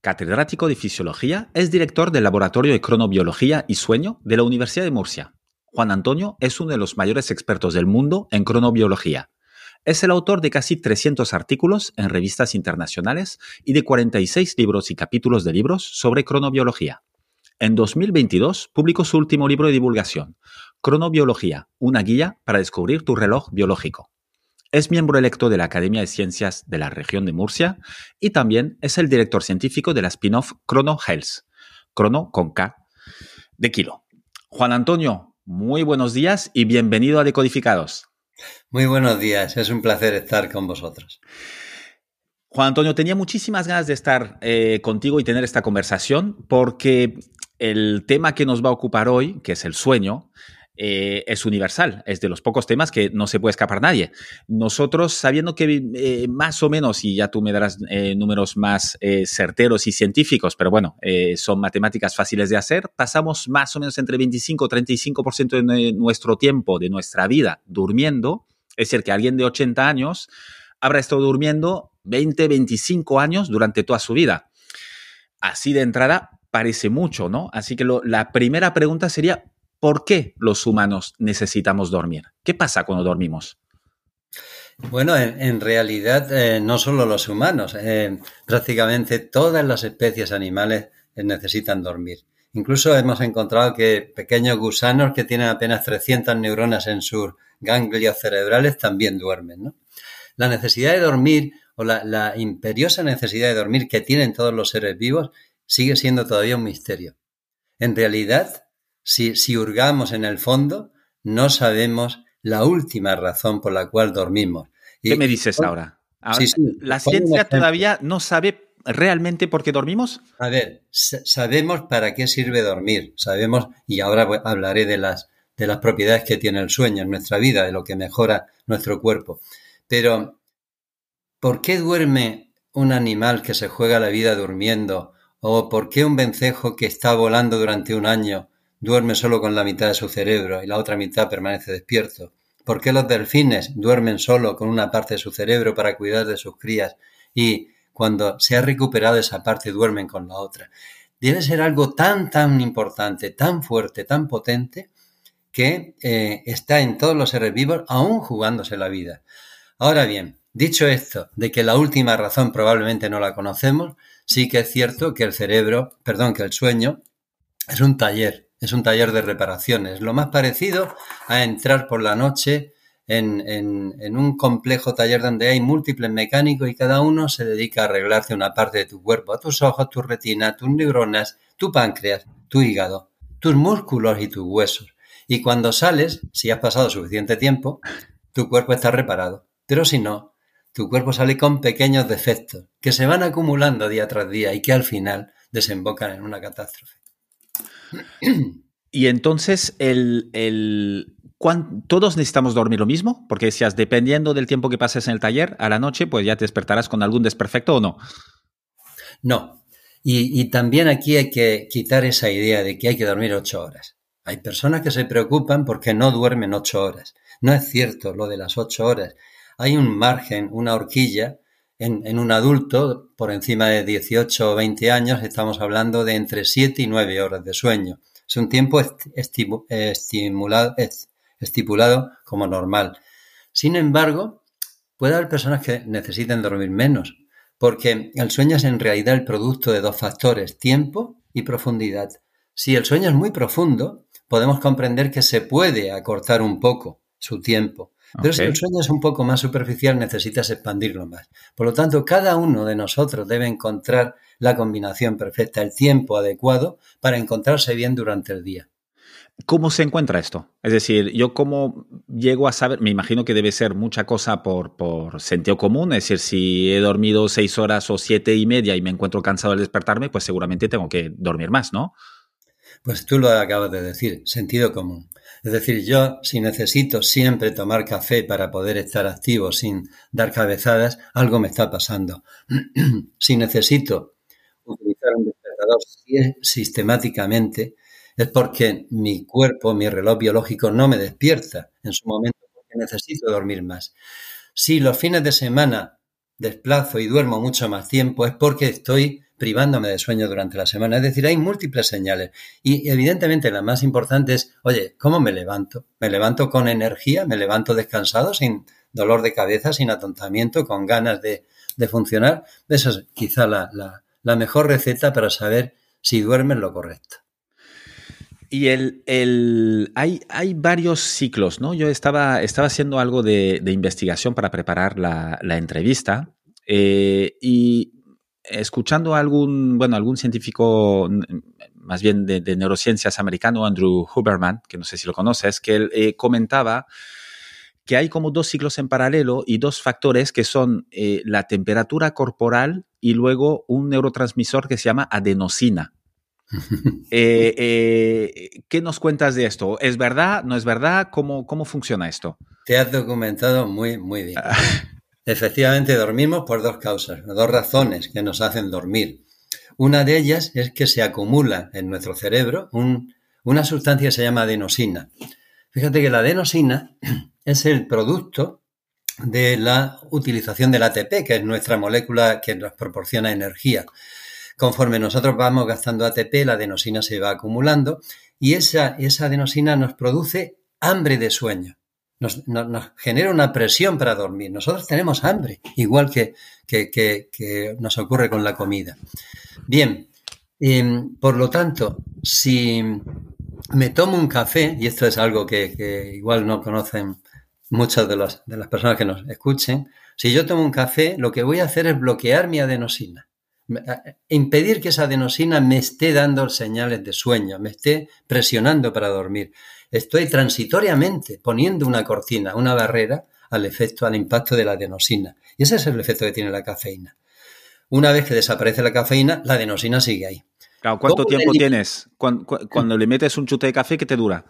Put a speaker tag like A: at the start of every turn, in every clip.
A: catedrático de Fisiología, es director del Laboratorio de Cronobiología y Sueño de la Universidad de Murcia. Juan Antonio es uno de los mayores expertos del mundo en cronobiología. Es el autor de casi 300 artículos en revistas internacionales y de 46 libros y capítulos de libros sobre cronobiología. En 2022 publicó su último libro de divulgación, Cronobiología, una guía para descubrir tu reloj biológico. Es miembro electo de la Academia de Ciencias de la región de Murcia y también es el director científico de la spin-off Chrono Health, Crono con K de kilo. Juan Antonio, muy buenos días y bienvenido a Decodificados.
B: Muy buenos días, es un placer estar con vosotros.
A: Juan Antonio, tenía muchísimas ganas de estar eh, contigo y tener esta conversación porque el tema que nos va a ocupar hoy, que es el sueño, eh, es universal, es de los pocos temas que no se puede escapar nadie. Nosotros, sabiendo que eh, más o menos, y ya tú me darás eh, números más certeros y científicos, pero bueno, son matemáticas fáciles de hacer, pasamos más o menos entre 25 y 35% de nuestro tiempo, de nuestra vida, durmiendo. Es decir, que alguien de 80 años habrá estado durmiendo 20, 25 años durante toda su vida. Así de entrada parece mucho, ¿no? Así que la primera pregunta sería, ¿Por qué los humanos necesitamos dormir? ¿Qué pasa cuando dormimos?
B: Bueno, en, realidad eh, no solo los humanos, eh, prácticamente todas las especies animales eh, necesitan dormir. Incluso hemos encontrado que pequeños gusanos que tienen apenas 300 neuronas en sus ganglios cerebrales también duermen. La necesidad de dormir o la, la imperiosa necesidad de dormir que tienen todos los seres vivos sigue siendo todavía un misterio. En realidad, si, hurgamos en el fondo, no sabemos la última razón por la cual dormimos.
A: ¿Qué me dices ahora? ¿La ciencia todavía no sabe realmente por qué dormimos?
B: A ver, sabemos para qué sirve dormir, sabemos, y ahora hablaré de las, de las propiedades que tiene el sueño en nuestra vida, de lo que mejora nuestro cuerpo. Pero, ¿por qué duerme un animal que se juega la vida durmiendo? ¿O por qué un vencejo que está volando durante un año duerme solo con la mitad de su cerebro y la otra mitad permanece despierto? ¿Por qué los delfines duermen solo con una parte de su cerebro para cuidar de sus crías y cuando se ha recuperado esa parte duermen con la otra? Debe ser algo tan, tan importante, tan fuerte, tan potente, que eh, está en todos los seres vivos, aún jugándose la vida. Ahora bien, dicho esto, de que la última razón probablemente no la conocemos, sí que es cierto que el cerebro, perdón, que el sueño es un taller es un taller de reparaciones, lo más parecido a entrar por la noche en, un complejo taller donde hay múltiples mecánicos y cada uno se dedica a arreglarte una parte de tu cuerpo, tus ojos, tu retina, tus neuronas, tu páncreas, tu hígado, tus músculos y tus huesos. Y cuando sales, si has pasado suficiente tiempo, tu cuerpo está reparado. Pero si no, tu cuerpo sale con pequeños defectos que se van acumulando día tras día y que al final desembocan en una catástrofe.
A: Y entonces, el, el, ¿todos necesitamos dormir lo mismo? Porque decías, dependiendo del tiempo que pases en el taller, a la noche, pues ya te despertarás con algún desperfecto o no.
B: No. Y, y también aquí hay que quitar esa idea de que hay que dormir ocho horas. Hay personas que se preocupan porque no duermen ocho horas. No es cierto lo de las ocho horas. Hay un margen, una horquilla en, un adulto, por encima de 18 o 20 años, estamos hablando de entre 7 y 9 horas de sueño. Es un tiempo estipulado como normal. Sin embargo, puede haber personas que necesiten dormir menos, porque el sueño es en realidad el producto de dos factores, tiempo y profundidad. Si el sueño es muy profundo, podemos comprender que se puede acortar un poco su tiempo, pero si el sueño es un poco más superficial, necesitas expandirlo más. Por lo tanto, cada uno de nosotros debe encontrar la combinación perfecta, el tiempo adecuado para encontrarse bien durante el día.
A: ¿Cómo se encuentra esto? Es decir, yo cómo llego a saber, me imagino que debe ser mucha cosa por, por sentido común, es decir, si he dormido seis horas o siete y media y me encuentro cansado al despertarme, pues seguramente tengo que dormir más, ¿no?
B: Pues tú lo acabas de decir, sentido común. Es decir, yo si necesito siempre tomar café para poder estar activo sin dar cabezadas, algo me está pasando. si necesito utilizar un despertador sistemáticamente, es porque mi cuerpo, mi reloj biológico no me despierta en su momento porque necesito dormir más. Si los fines de semana desplazo y duermo mucho más tiempo, es porque estoy privándome de sueño durante la semana. Es decir, hay múltiples señales. Y evidentemente la más importante es, oye, ¿cómo me levanto? ¿Me levanto con energía? ¿Me levanto descansado, sin dolor de cabeza, sin atontamiento, con ganas de, funcionar? Esa es quizá la, la, mejor receta para saber si duermes lo correcto.
A: Y el, el, hay, hay, varios ciclos, ¿no? Yo estaba, estaba haciendo algo de, investigación para preparar la, la entrevista eh, y escuchando a algún, bueno, algún científico más bien de, neurociencias americano, Andrew Huberman, que no sé si lo conoces, que él eh, comentaba que hay como dos ciclos en paralelo y dos factores que son eh, la temperatura corporal y luego un neurotransmisor que se llama adenosina. Eh, ¿Qué nos cuentas de esto? ¿Es verdad? ¿No es verdad? ¿Cómo, cómo funciona esto?
B: Te has documentado muy, muy bien. Efectivamente, dormimos por dos causas, dos razones que nos hacen dormir. Una de ellas es que se acumula en nuestro cerebro una sustancia que se llama adenosina. Fíjate que la adenosina es el producto de la utilización del ATP, que es nuestra molécula que nos proporciona energía. Conforme nosotros vamos gastando ATP, la adenosina se va acumulando y esa, esa adenosina nos produce hambre de sueño nos, genera una presión para dormir. Nosotros tenemos hambre, igual que, que, nos ocurre con la comida. Bien, em, por lo tanto, si me tomo un café, y esto es algo que, igual no conocen muchas de, de las personas que nos escuchen, si yo tomo un café, lo que voy a hacer es bloquear mi adenosina impedir que esa adenosina me esté dando señales de sueño, me esté presionando para dormir estoy transitoriamente poniendo una cortina, una barrera al efecto, al impacto de la adenosina. Y ese es el efecto que tiene la cafeína. Una vez que desaparece la cafeína, la adenosina sigue ahí.
A: ¿Cuánto tiempo tienes cuando, le metes un chute de café que te dura?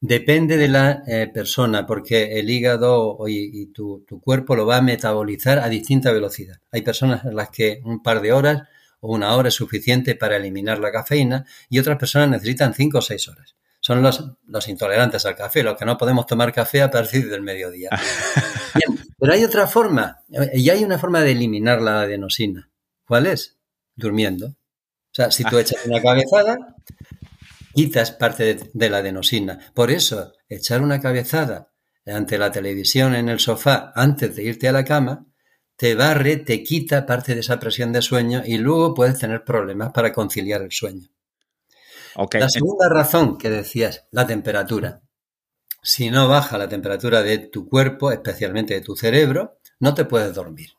B: Depende de la eh, persona, porque el hígado y, tu, tu, cuerpo lo va a metabolizar a distinta velocidad. Hay personas en las que un par de horas o una hora es suficiente para eliminar la cafeína y otras personas necesitan cinco o seis horas son los, los, intolerantes al café, los que no podemos tomar café a partir del mediodía. pero hay otra forma, y hay una forma de eliminar la adenosina. ¿Cuál es? Durmiendo. O sea, si tú echas una cabezada, quitas parte de, de la adenosina. Por eso, echar una cabezada ante la televisión en el sofá antes de irte a la cama, te barre, te quita parte de esa presión de sueño y luego puedes tener problemas para conciliar el sueño. La segunda razón que decías, la temperatura. Si no baja la temperatura de tu cuerpo, especialmente de tu cerebro, no te puedes dormir.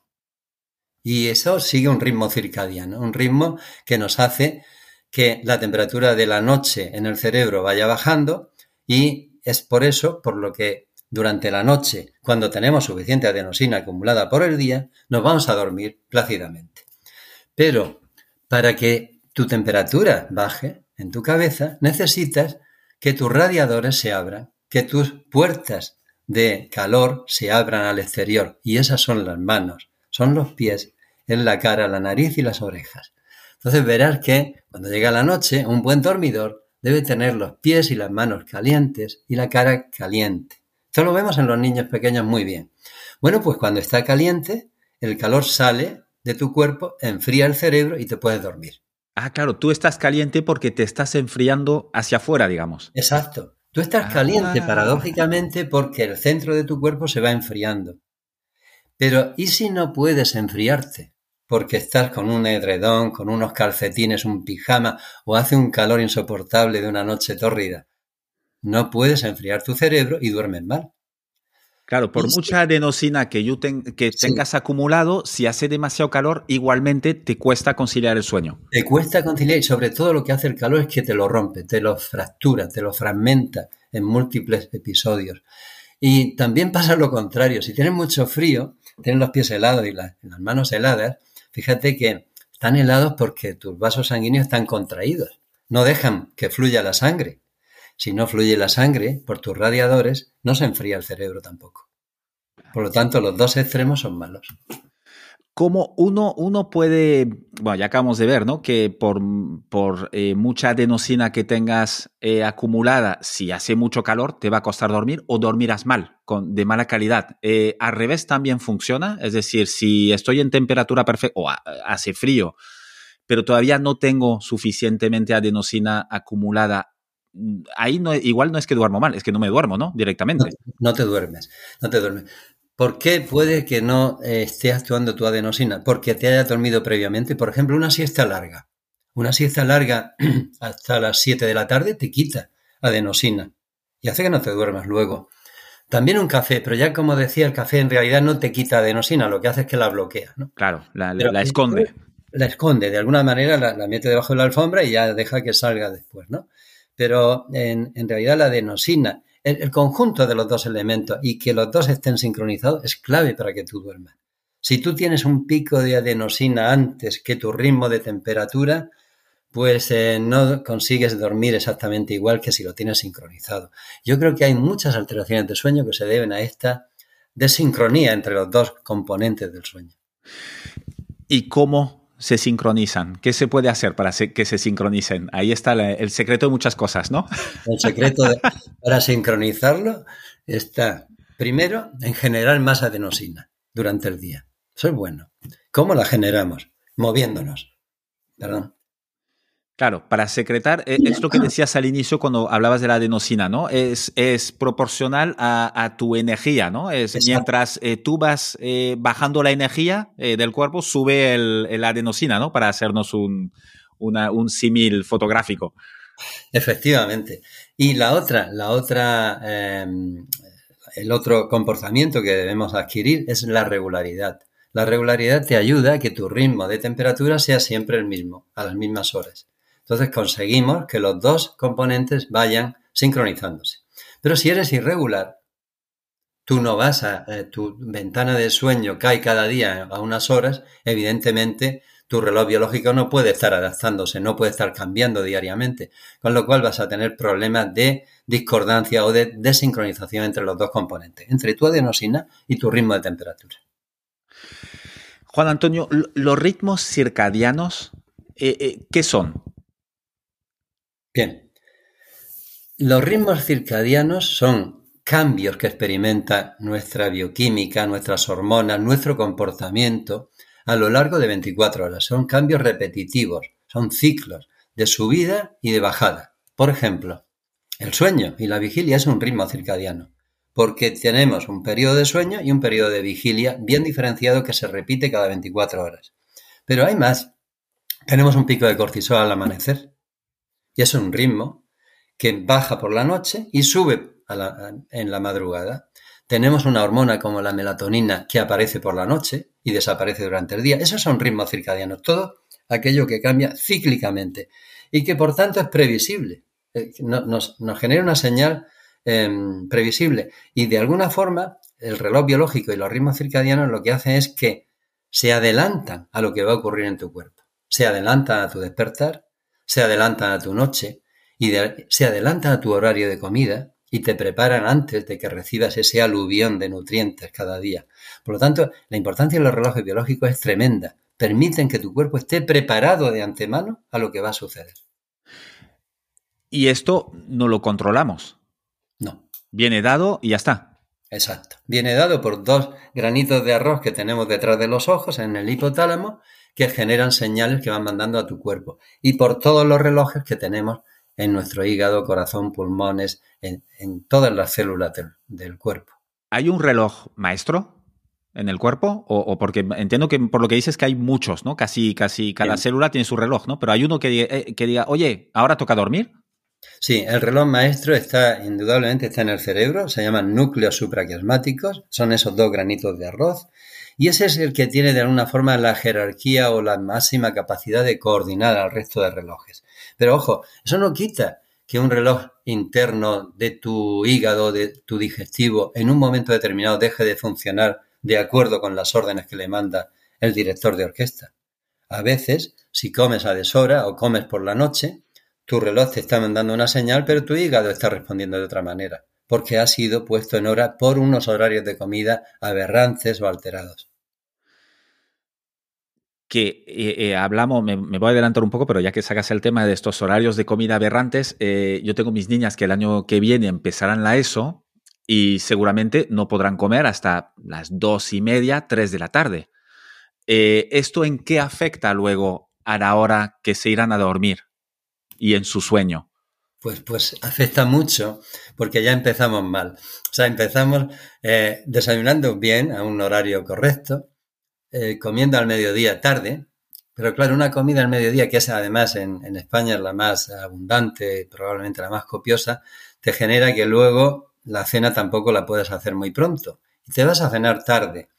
B: Y eso sigue un ritmo circadiano, un ritmo que nos hace que la temperatura de la noche en el cerebro vaya bajando y es por eso por lo que durante la noche, cuando tenemos suficiente adenosina acumulada por el día, nos vamos a dormir plácidamente. Pero para que tu temperatura baje, en tu cabeza, necesitas que tus radiadores se abran, que tus puertas de calor se abran al exterior. Y esas son las manos, son los pies, en la cara, la nariz y las orejas. Entonces verás que cuando llega la noche, un buen dormidor debe tener los pies y las manos calientes y la cara caliente. Esto lo vemos en los niños pequeños muy bien. Bueno, pues cuando está caliente, el calor sale de tu cuerpo, enfría el cerebro y te puedes dormir.
A: Ah, claro, tú estás caliente porque te estás enfriando hacia afuera, digamos.
B: Exacto. Tú estás caliente ah. paradójicamente porque el centro de tu cuerpo se va enfriando. Pero ¿y si no puedes enfriarte? Porque estás con un edredón, con unos calcetines, un pijama o hace un calor insoportable de una noche tórrida. No puedes enfriar tu cerebro y duermes mal.
A: Claro, por mucha adenosina que, que tengas acumulado, si hace demasiado calor, igualmente te cuesta conciliar el sueño.
B: Te cuesta conciliar y sobre todo lo que hace el calor es que te lo rompe, te lo fractura, te lo fragmenta en múltiples episodios. Y también pasa lo contrario, si tienes mucho frío, tienes los pies helados y las, las manos heladas, fíjate que están helados porque tus vasos sanguíneos están contraídos. no dejan que fluya la sangre. Si no fluye la sangre por tus radiadores, no se enfría el cerebro tampoco. Por lo tanto, los dos extremos son malos.
A: ¿Cómo uno, uno puede, bueno, ya acabamos de ver, ¿no? Que por, por eh, mucha adenosina que tengas eh, acumulada, si hace mucho calor, te va a costar dormir o dormirás mal, con, de mala calidad. Eh, al revés también funciona, es decir, si estoy en temperatura perfecta o hace frío, pero todavía no tengo suficientemente adenosina acumulada, ahí no, igual no es que duermo mal, es que no me duermo, ¿no? Directamente.
B: No, te duermes, no te duermes. ¿Por qué puede que no eh, esté actuando tu adenosina? Porque te haya dormido previamente. Por ejemplo, una siesta larga. Una siesta larga hasta las 7 de la tarde te quita adenosina y hace que no te duermas luego. También un café, pero ya como decía, el café en realidad no te quita adenosina, lo que hace es que la bloquea. ¿no?
A: Claro, la, esconde.
B: La esconde, de alguna manera la, la, mete debajo de la alfombra y ya deja que salga después, ¿no? Pero en, en realidad la adenosina el, conjunto de los dos elementos y que los dos estén sincronizados es clave para que tú duermas. Si tú tienes un pico de adenosina antes que tu ritmo de temperatura, pues eh, no consigues dormir exactamente igual que si lo tienes sincronizado. Yo creo que hay muchas alteraciones de sueño que se deben a esta desincronía entre los dos componentes del sueño.
A: ¿Y cómo se sincronizan? ¿Qué se puede hacer para que se sincronicen? Ahí está el secreto de muchas cosas, ¿no?
B: El secreto para sincronizarlo está, primero, en generar más adenosina durante el día. Eso es bueno. ¿Cómo la generamos? Moviéndonos. Perdón.
A: Claro, para secretar, eh, es lo que decías al inicio cuando hablabas de la adenosina, ¿no? Es, es proporcional a, tu energía, ¿no? Es, mientras eh, tú vas eh, bajando la energía del cuerpo, sube el, adenosina, ¿no? Para hacernos un, un símil fotográfico.
B: Efectivamente. Y la otra, la otra, em, el otro comportamiento que debemos adquirir es la regularidad. La regularidad te ayuda a que tu ritmo de temperatura sea siempre el mismo, a las mismas horas. Entonces conseguimos que los dos componentes vayan sincronizándose. Pero si eres irregular, tú no vas a, eh, tu ventana de sueño cae cada día a unas horas, evidentemente tu reloj biológico no puede estar adaptándose, no puede estar cambiando diariamente, con lo cual vas a tener problemas de discordancia o de desincronización entre los dos componentes, entre tu adenosina y tu ritmo de temperatura.
A: Juan Antonio, los ritmos circadianos, eh, eh, ¿qué son?
B: Bien. Los ritmos circadianos son cambios que experimenta nuestra bioquímica, nuestras hormonas, nuestro comportamiento a lo largo de 24 horas. Son cambios repetitivos, son ciclos de subida y de bajada. Por ejemplo, el sueño y la vigilia es un ritmo circadiano, porque tenemos un periodo de sueño y un periodo de vigilia bien diferenciado que se repite cada 24 horas. Pero hay más. Tenemos un pico de cortisol al amanecer, y es un ritmo que baja por la noche y sube en la madrugada. Tenemos una hormona como la melatonina que aparece por la noche y desaparece durante el día. Esos son ritmos circadianos, todo aquello que cambia cíclicamente y que por tanto es previsible. Eh, nos, genera una señal em, previsible y de alguna forma el reloj biológico y los ritmos circadianos lo que hacen es que se adelantan a lo que va a ocurrir en tu cuerpo. Se adelantan a tu despertar se adelantan a tu noche y se adelantan a tu horario de comida y te preparan antes de que recibas ese aluvión de nutrientes cada día. Por lo tanto, la importancia de los relojes biológicos es tremenda. Permiten que tu cuerpo esté preparado de antemano a lo que va a suceder.
A: Y esto no lo controlamos.
B: No.
A: Viene dado y ya está.
B: Exacto. Viene dado por dos granitos de arroz que tenemos detrás de los ojos en el hipotálamo que generan señales que van mandando a tu cuerpo y por todos los relojes que tenemos en nuestro hígado, corazón, pulmones, en, todas las células del, cuerpo.
A: ¿Hay un reloj maestro en el cuerpo? O, porque entiendo que por lo que dices que hay muchos, ¿no? Casi, casi cada célula tiene su reloj, ¿no? Pero hay uno que, eh, que diga, oye, ¿ahora toca dormir?
B: Sí, el reloj maestro está, indudablemente, está en el cerebro, se llaman núcleos supraquiasmáticos, son esos dos granitos de arroz, y ese es el que tiene de alguna forma la jerarquía o la máxima capacidad de coordinar al resto de relojes. Pero ojo, eso no quita que un reloj interno de tu hígado, de tu digestivo, en un momento determinado deje de funcionar de acuerdo con las órdenes que le manda el director de orquesta. A veces, si comes a deshora o comes por la noche, tu reloj te está mandando una señal, pero tu hígado está respondiendo de otra manera, porque ha sido puesto en hora por unos horarios de comida aberrantes o alterados
A: que eh, eh, hablamos, me, voy a adelantar un poco, pero ya que sacas el tema de estos horarios de comida aberrantes, eh, yo tengo mis niñas que el año que viene empezarán la ESO y seguramente no podrán comer hasta las dos y media, tres de la tarde. ¿Esto en qué afecta luego a la hora que se irán a dormir y en su sueño?
B: Pues, pues afecta mucho porque ya empezamos mal. O sea, empezamos desayunando bien a un horario correcto, eh, comiendo al mediodía tarde, pero claro, una comida al mediodía, que es además en, España la más abundante, probablemente la más copiosa, te genera que luego la cena tampoco la puedes hacer muy pronto. Y te vas a cenar tarde.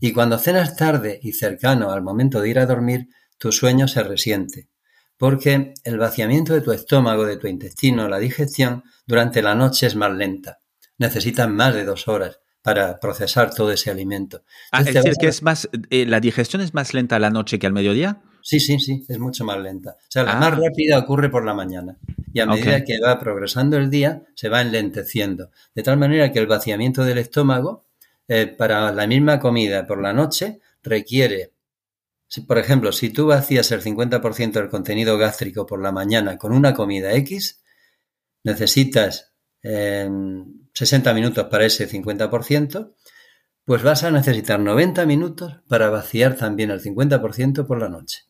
B: Y cuando cenas tarde y cercano al momento de ir a dormir, tu sueño se resiente. Porque el vaciamiento de tu estómago, de tu intestino, la digestión, durante la noche es más lenta. Necesitas más de dos horas para procesar todo ese alimento.
A: Ah, es decir, que es más, eh, la digestión es más lenta a la noche que al mediodía.
B: Sí, sí, sí, es mucho más lenta. O sea, la más ah. rápida ocurre por la mañana. Y a medida que va progresando el día, se va enlenteciendo. De tal manera que el vaciamiento del estómago, eh, para la misma comida por la noche, requiere, por ejemplo, si tú vacías el 50% del contenido gástrico por la mañana con una comida X, necesitas 60 minutos para ese 50%, pues vas a necesitar 90 minutos para vaciar también el 50% por la noche.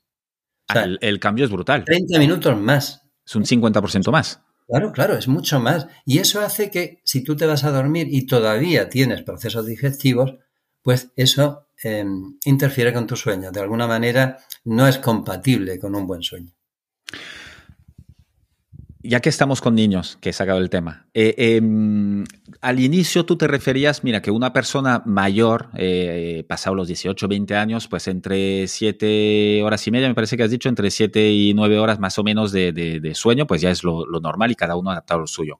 A: el, cambio es brutal.
B: 30 minutos más.
A: Es un 50% más.
B: Claro, claro, es mucho más. Y eso hace que si tú te vas a dormir y todavía tienes procesos digestivos, pues eso em, interfiere con tu sueño. De alguna manera no es compatible con un buen sueño
A: ya que estamos con niños, que he sacado el tema, eh, em, al inicio tú te referías, mira, que una persona mayor, eh, pasado los 18, 20 años, pues entre 7 horas y media, me parece que has dicho, entre 7 y 9 horas más o menos de, sueño, pues ya es lo, normal y cada uno adaptado lo suyo.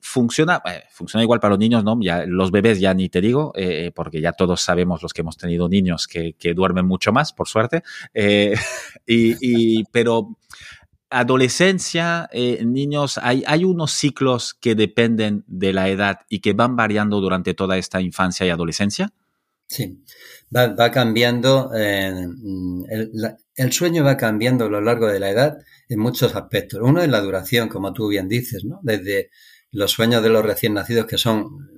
A: Funciona, eh, funciona igual para los niños, ¿no? Ya, los bebés ya ni te digo, porque ya todos sabemos los que hemos tenido niños que, duermen mucho más, por suerte. y, pero adolescencia, eh, niños, hay, hay unos ciclos que dependen de la edad y que van variando durante toda esta infancia y adolescencia.
B: Sí, va, cambiando, eh, el, sueño va cambiando a lo largo de la edad en muchos aspectos. Uno es la duración, como tú bien dices, ¿no? Desde los sueños de los recién nacidos, que son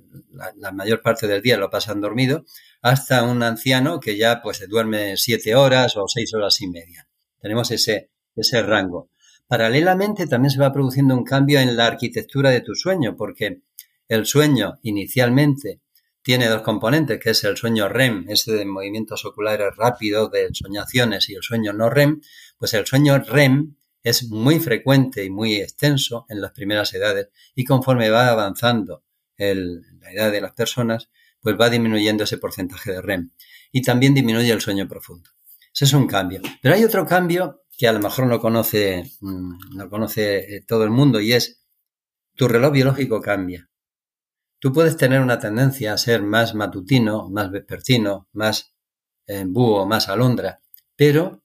B: la, mayor parte del día lo pasan dormido, hasta un anciano que ya pues se duerme siete horas o seis horas y media. Tenemos ese, ese rango. Paralelamente también se va produciendo un cambio en la arquitectura de tu sueño, porque el sueño inicialmente tiene dos componentes, que es el sueño REM, ese de movimientos oculares rápidos, de soñaciones, y el sueño no REM, pues el sueño REM es muy frecuente y muy extenso en las primeras edades y conforme va avanzando la edad de las personas, pues va disminuyendo ese porcentaje de REM y también disminuye el sueño profundo. Ese es un cambio. Pero hay otro cambio que a lo mejor no conoce, mm, no conoce eh, todo el mundo y es tu reloj biológico cambia. Tú puedes tener una tendencia a ser más matutino, más vespertino, más eh, búho, más alondra, pero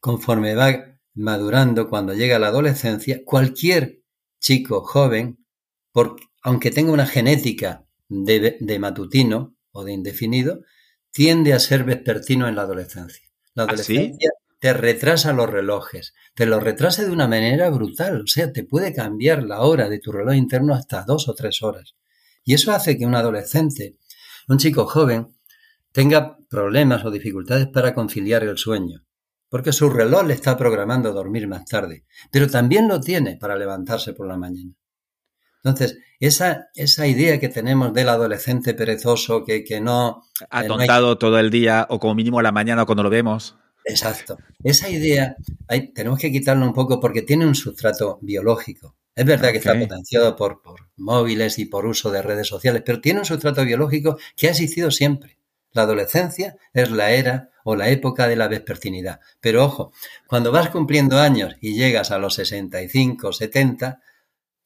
B: conforme va madurando, cuando llega la adolescencia, cualquier chico joven, aunque tenga una genética de, matutino o de indefinido, tiende a ser vespertino en la adolescencia. La
A: ¿Ah,
B: adolescencia te retrasa los relojes, te lo retrasa de una manera brutal, o sea, te puede cambiar la hora de tu reloj interno hasta dos o tres horas. Y eso hace que un adolescente, un chico joven, tenga problemas o dificultades para conciliar el sueño, porque su reloj le está programando dormir más tarde, pero también lo tiene para levantarse por la mañana. Entonces, esa, esa idea que tenemos del adolescente perezoso que, que no...
A: Ha tontado todo el día o como mínimo a la mañana cuando lo vemos.
B: Exacto. Esa idea hay, tenemos que quitarla un poco porque tiene un sustrato biológico. Es verdad que está potenciado por, por, móviles y por uso de redes sociales, pero tiene un sustrato biológico que ha existido siempre. La adolescencia es la era o la época de la vespertinidad. Pero ojo, cuando vas cumpliendo años y llegas a los 65, 70,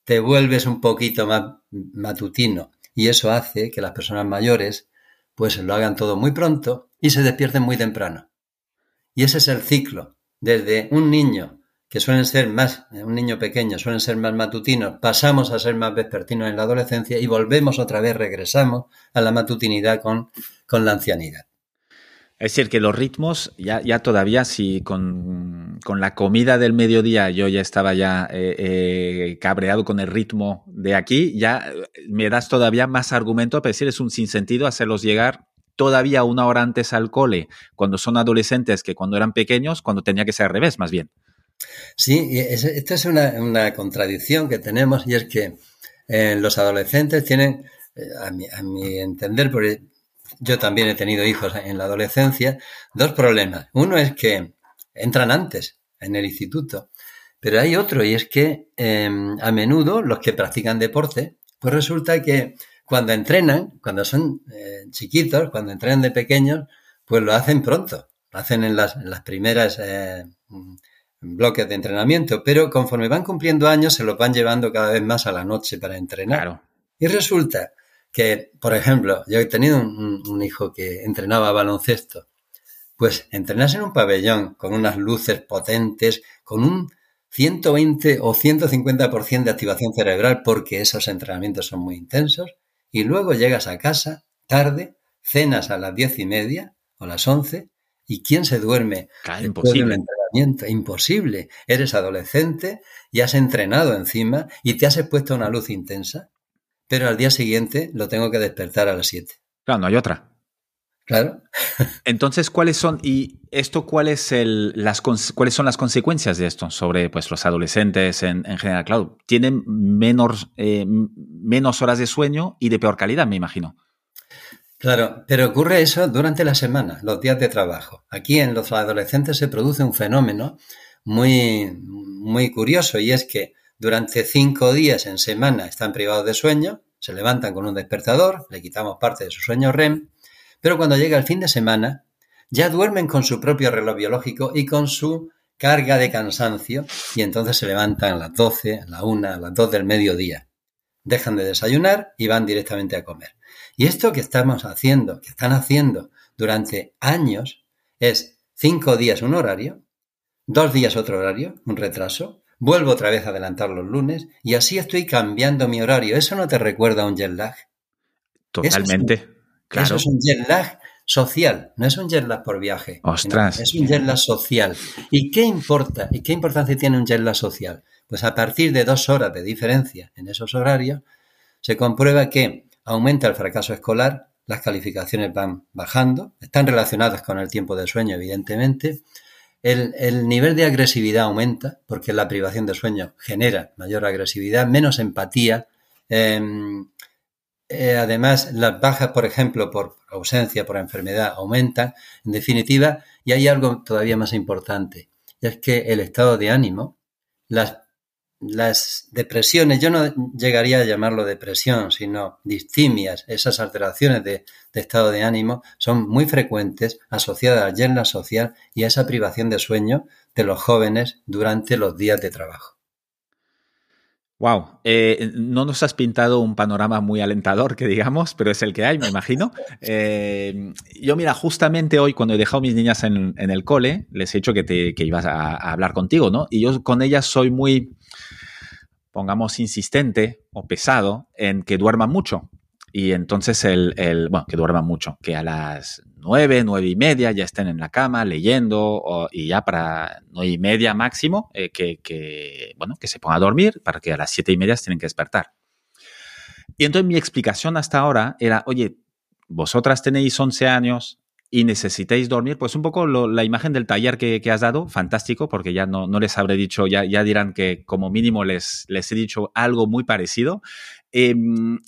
B: te vuelves un poquito más matutino y eso hace que las personas mayores pues lo hagan todo muy pronto y se despierten muy temprano. Y ese es el ciclo, desde un niño que suelen ser más, un niño pequeño suelen ser más matutinos, pasamos a ser más vespertinos en la adolescencia y volvemos otra vez, regresamos a la matutinidad con, con la ancianidad.
A: Es decir, que los ritmos, ya, ya todavía, si con, la comida del mediodía yo ya estaba ya eh, eh, cabreado con el ritmo de aquí, ya me das todavía más argumento para decir es un sinsentido hacerlos llegar todavía una hora antes al cole cuando son adolescentes que cuando eran pequeños, cuando tenía que ser al revés, más bien.
B: Sí, esta es una, contradicción que tenemos y es que eh, los adolescentes tienen, a mi, a mi entender, porque yo también he tenido hijos en la adolescencia, dos problemas. Uno es que entran antes en el instituto, pero hay otro y es que em, a menudo los que practican deporte, pues resulta que cuando entrenan, cuando son eh, chiquitos, cuando entrenan de pequeños, pues lo hacen pronto, lo hacen en las, en las primeras eh, bloques de entrenamiento, pero conforme van cumpliendo años se los van llevando cada vez más a la noche para entrenar. Y resulta que, por ejemplo, yo he tenido un, hijo que entrenaba baloncesto, pues entrenarse en un pabellón con unas luces potentes, con un 120 o 150% de activación cerebral porque esos entrenamientos son muy intensos, y luego llegas a casa tarde, cenas a las diez y media o las once, y ¿quién se duerme?
A: imposible.
B: entrenamiento? Imposible. Eres adolescente y has entrenado encima y te has expuesto a una luz intensa pero al día siguiente lo tengo que despertar a las 7.
A: Claro, no hay otra.
B: Claro.
A: Entonces, ¿cuáles son y esto cuál el, las cuáles son las consecuencias de esto sobre pues los adolescentes en, general? Claro, tienen menos, eh, menos horas de sueño y de peor calidad, me imagino.
B: Claro, pero ocurre eso durante la semana, los días de trabajo. Aquí en los adolescentes se produce un fenómeno muy, muy curioso y es que durante cinco días en semana están privados de sueño, se levantan con un despertador, le quitamos parte de su sueño REM, pero cuando llega el fin de semana ya duermen con su propio reloj biológico y con su carga de cansancio y entonces se levantan a las 12, a la 1, a las 2 del mediodía. Dejan de desayunar y van directamente a comer. Y esto que estamos haciendo, que están haciendo durante años, es cinco días un horario, dos días otro horario, un retraso, Vuelvo otra vez a adelantar los lunes y así estoy cambiando mi horario. ¿Eso no te recuerda a un jet lag?
A: Totalmente. Claro.
B: Eso es un jet lag social, no es un jet lag por viaje.
A: Ostras.
B: Es un jet lag social. ¿Y qué importa? ¿Y qué importancia tiene un jet lag social? Pues a partir de dos horas de diferencia en esos horarios, se comprueba que aumenta el fracaso escolar, las calificaciones van bajando, están relacionadas con el tiempo de sueño, evidentemente, el, nivel de agresividad aumenta porque la privación de sueño genera mayor agresividad, menos empatía. Em, eh, además, las bajas, por ejemplo, por ausencia, por enfermedad, aumentan. En definitiva, y hay algo todavía más importante, es que el estado de ánimo, las depresiones, yo no llegaría a llamarlo depresión, sino distimias, esas alteraciones de, estado de ánimo son muy frecuentes asociadas al yerna social y a esa privación de sueño de los jóvenes durante los días de trabajo.
A: Wow, eh, no nos has pintado un panorama muy alentador, que digamos, pero es el que hay, me imagino. Eh, yo, mira, justamente hoy, cuando he dejado a mis niñas en, el cole, les he dicho que, te, que ibas a, a, hablar contigo, ¿no? Y yo con ellas soy muy, pongamos, insistente o pesado en que duerman mucho. Y entonces el, el, bueno, que duerman mucho, que a las nueve, nueve y media ya estén en la cama leyendo y ya para nueve y media máximo eh, que, que, bueno, que se ponga a dormir para que a las siete y media tienen que despertar. Y entonces mi explicación hasta ahora era, oye, vosotras tenéis 11 años, y necesitéis dormir, pues un poco la imagen del taller que, has dado, fantástico, porque ya no, no les habré dicho, ya, ya dirán que como mínimo les, les he dicho algo muy parecido. Em,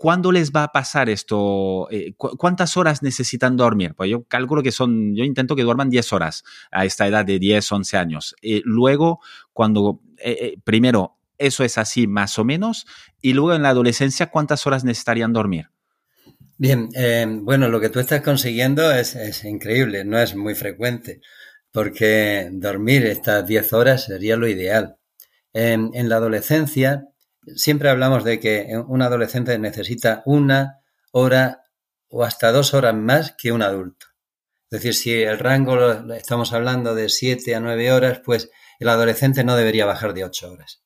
A: ¿Cuándo les va a pasar esto? Eh, ¿Cuántas horas necesitan dormir? Pues yo calculo que son, yo intento que duerman 10 horas a esta edad de 10, 11 años. Eh, luego, cuando, eh, primero, eso es así más o menos, y luego en la adolescencia, ¿cuántas horas necesitarían dormir?
B: Bien, eh, bueno, lo que tú estás consiguiendo es, increíble, no es muy frecuente, porque dormir estas 10 horas sería lo ideal. En, la adolescencia, siempre hablamos de que un adolescente necesita una hora o hasta dos horas más que un adulto. Es decir, si el rango estamos hablando de 7 a 9 horas, pues el adolescente no debería bajar de 8 horas.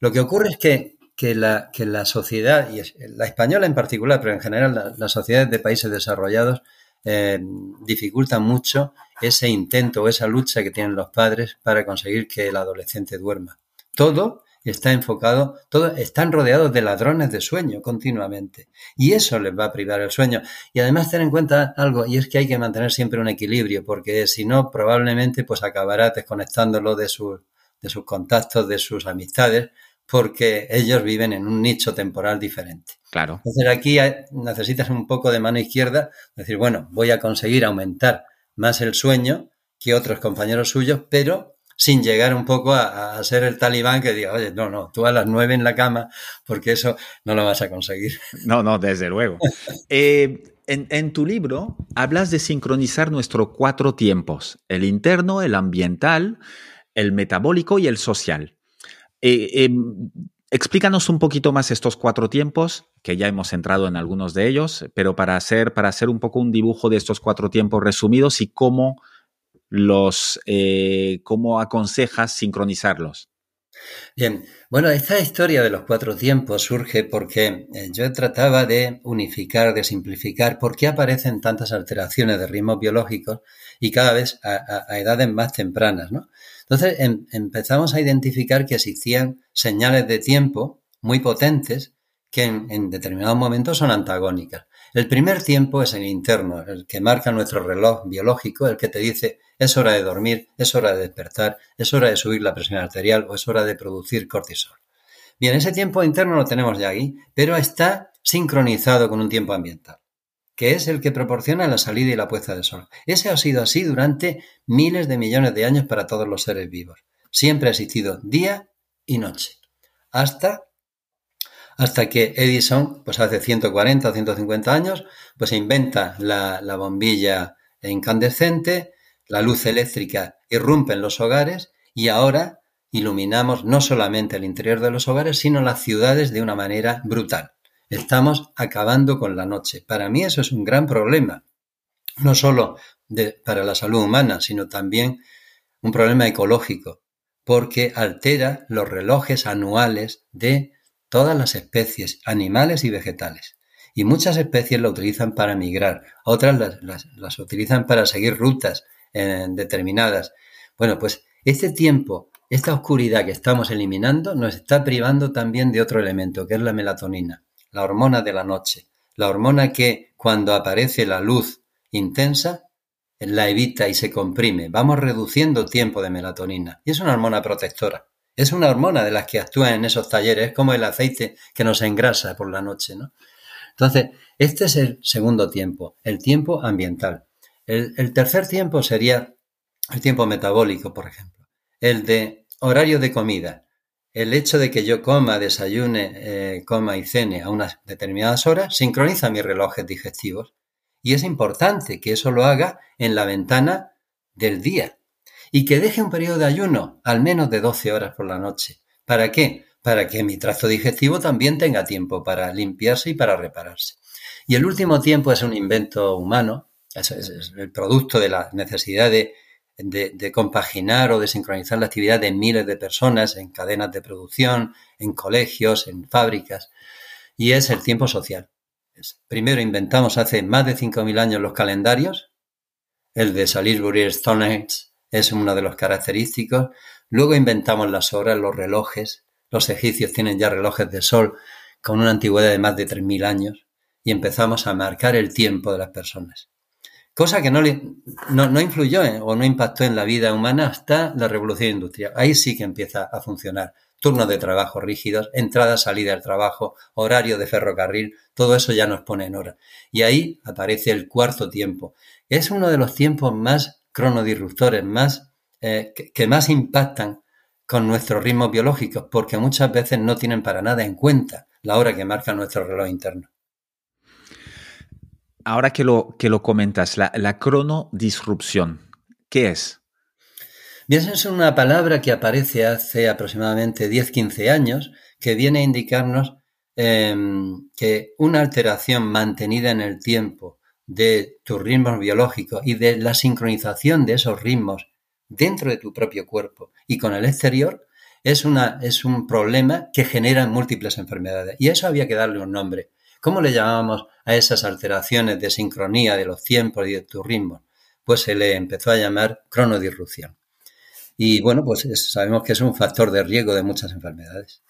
B: Lo que ocurre es que, la, la, sociedad, y la española en particular, pero en general las sociedades de países desarrollados, eh, dificultan mucho ese intento o esa lucha que tienen los padres para conseguir que el adolescente duerma. Todo está enfocado, todo, están rodeados de ladrones de sueño continuamente. Y eso les va a privar el sueño. Y además ten en cuenta algo, y es que hay que mantener siempre un equilibrio, porque si no, probablemente pues acabará desconectándolo de sus, de sus contactos, de sus amistades, porque ellos viven en un nicho temporal diferente.
A: Claro.
B: Entonces aquí necesitas un poco de mano izquierda, decir, bueno, voy a conseguir aumentar más el sueño que otros compañeros suyos, pero sin llegar un poco a, ser el talibán que diga, oye, no, no, tú a las nueve en la cama, porque eso no lo vas a conseguir.
A: No, no, desde luego. Eh, en, tu libro hablas de sincronizar nuestros cuatro tiempos, el interno, el ambiental, el metabólico y el social. Eh, em, explícanos un poquito más estos cuatro tiempos, que ya hemos entrado en algunos de ellos, pero para hacer, para hacer un poco un dibujo de estos cuatro tiempos resumidos y cómo los, eh, cómo aconsejas sincronizarlos?
B: Bien, bueno, esta historia de los cuatro tiempos surge porque eh, yo trataba de unificar, de simplificar por qué aparecen tantas alteraciones de ritmos biológicos y cada vez a, edades más tempranas, ¿no? Entonces em, empezamos a identificar que existían señales de tiempo muy potentes que en determinados momentos son antagónicas. El primer tiempo es el interno, el que marca nuestro reloj biológico, el que te dice es hora de dormir, es hora de despertar, es hora de subir la presión arterial o es hora de producir cortisol. Bien, ese tiempo interno lo tenemos ya aquí, pero está sincronizado con un tiempo ambiental, que es el que proporciona la salida y la puesta de sol. Ese ha sido así durante miles de millones de años para todos los seres vivos. Siempre ha existido día y noche, hasta hasta que Edison, pues hace 140 o 150 años, pues inventa la, la bombilla incandescente, la luz eléctrica irrumpe en los hogares y ahora iluminamos no solamente el interior de los hogares, sino las ciudades de una manera brutal. Estamos acabando con la noche. Para mí eso es un gran problema, no solo para la salud humana, sino también un problema ecológico, porque altera los relojes anuales de todas las especies, animales y vegetales. Y muchas especies lo utilizan para migrar, otras las, utilizan para seguir rutas determinadas. Bueno, pues este tiempo, esta oscuridad que estamos eliminando, nos está privando también de otro elemento, que es la melatonina, la hormona de la noche, la hormona que cuando aparece la luz intensa, la evita y se comprime. Vamos reduciendo tiempo de melatonina. Y es una hormona protectora. Es una hormona de las que actúa en esos talleres, es como el aceite que nos engrasa por la noche, ¿no? Entonces, este es el segundo tiempo, el tiempo ambiental. El, tercer tiempo sería el tiempo metabólico, por ejemplo. El de horario de comida. El hecho de que yo coma, desayune, eh, coma y cene a unas determinadas horas sincroniza mis relojes digestivos. Y es importante que eso lo haga en la ventana del día y que deje un periodo de ayuno, al menos de 12 horas por la noche. ¿Para qué? Para que mi tracto digestivo también tenga tiempo para limpiarse y para repararse. Y el último tiempo es un invento humano, es, el producto de la necesidad de, de, compaginar o de sincronizar la actividad de miles de personas en cadenas de producción, en colegios, en fábricas, y es el tiempo social. Primero inventamos hace más de 5.000 años los calendarios, el de Salisbury Stonehenge es uno de los característicos. Luego inventamos las horas, los relojes. Los egipcios tienen ya relojes de sol con una antigüedad de más de 3.000 años y empezamos a marcar el tiempo de las personas. Cosa que no, no, influyó o no impactó en la vida humana hasta la revolución industrial. Ahí sí que empieza a funcionar. Turnos de trabajo rígidos, entrada, salida del trabajo, horario de ferrocarril, todo eso ya nos pone en hora. Y ahí aparece el cuarto tiempo. Es uno de los tiempos más cronodisruptores más, eh, que, más impactan con nuestros ritmos biológicos, porque muchas veces no tienen para nada en cuenta la hora que marca nuestro reloj interno.
A: Ahora que lo, que lo comentas, la, la cronodisrupción, ¿qué es?
B: Bien, es una palabra que aparece hace aproximadamente 10-15 años, que viene a indicarnos em, que una alteración mantenida en el tiempo de tus ritmos biológicos y de la sincronización de esos ritmos dentro de tu propio cuerpo y con el exterior, es, una, es un problema que genera múltiples enfermedades. Y eso había que darle un nombre. ¿Cómo le llamábamos a esas alteraciones de sincronía de los tiempos y de tus ritmos? Pues se le empezó a llamar cronodisrupción. Y bueno, pues sabemos que es un factor de riesgo de muchas enfermedades.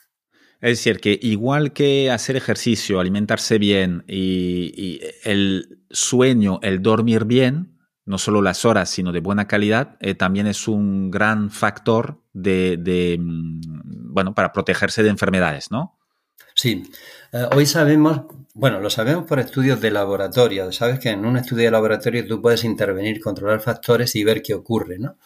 A: Es decir, que igual que hacer ejercicio, alimentarse bien y, el sueño, el dormir bien, no solo las horas, sino de buena calidad, eh, también es un gran factor de, mm, bueno, para protegerse de enfermedades, ¿no?
B: Sí. Eh, hoy sabemos, bueno, lo sabemos por estudios de laboratorio. Sabes que en un estudio de laboratorio tú puedes intervenir, controlar factores y ver qué ocurre, ¿no?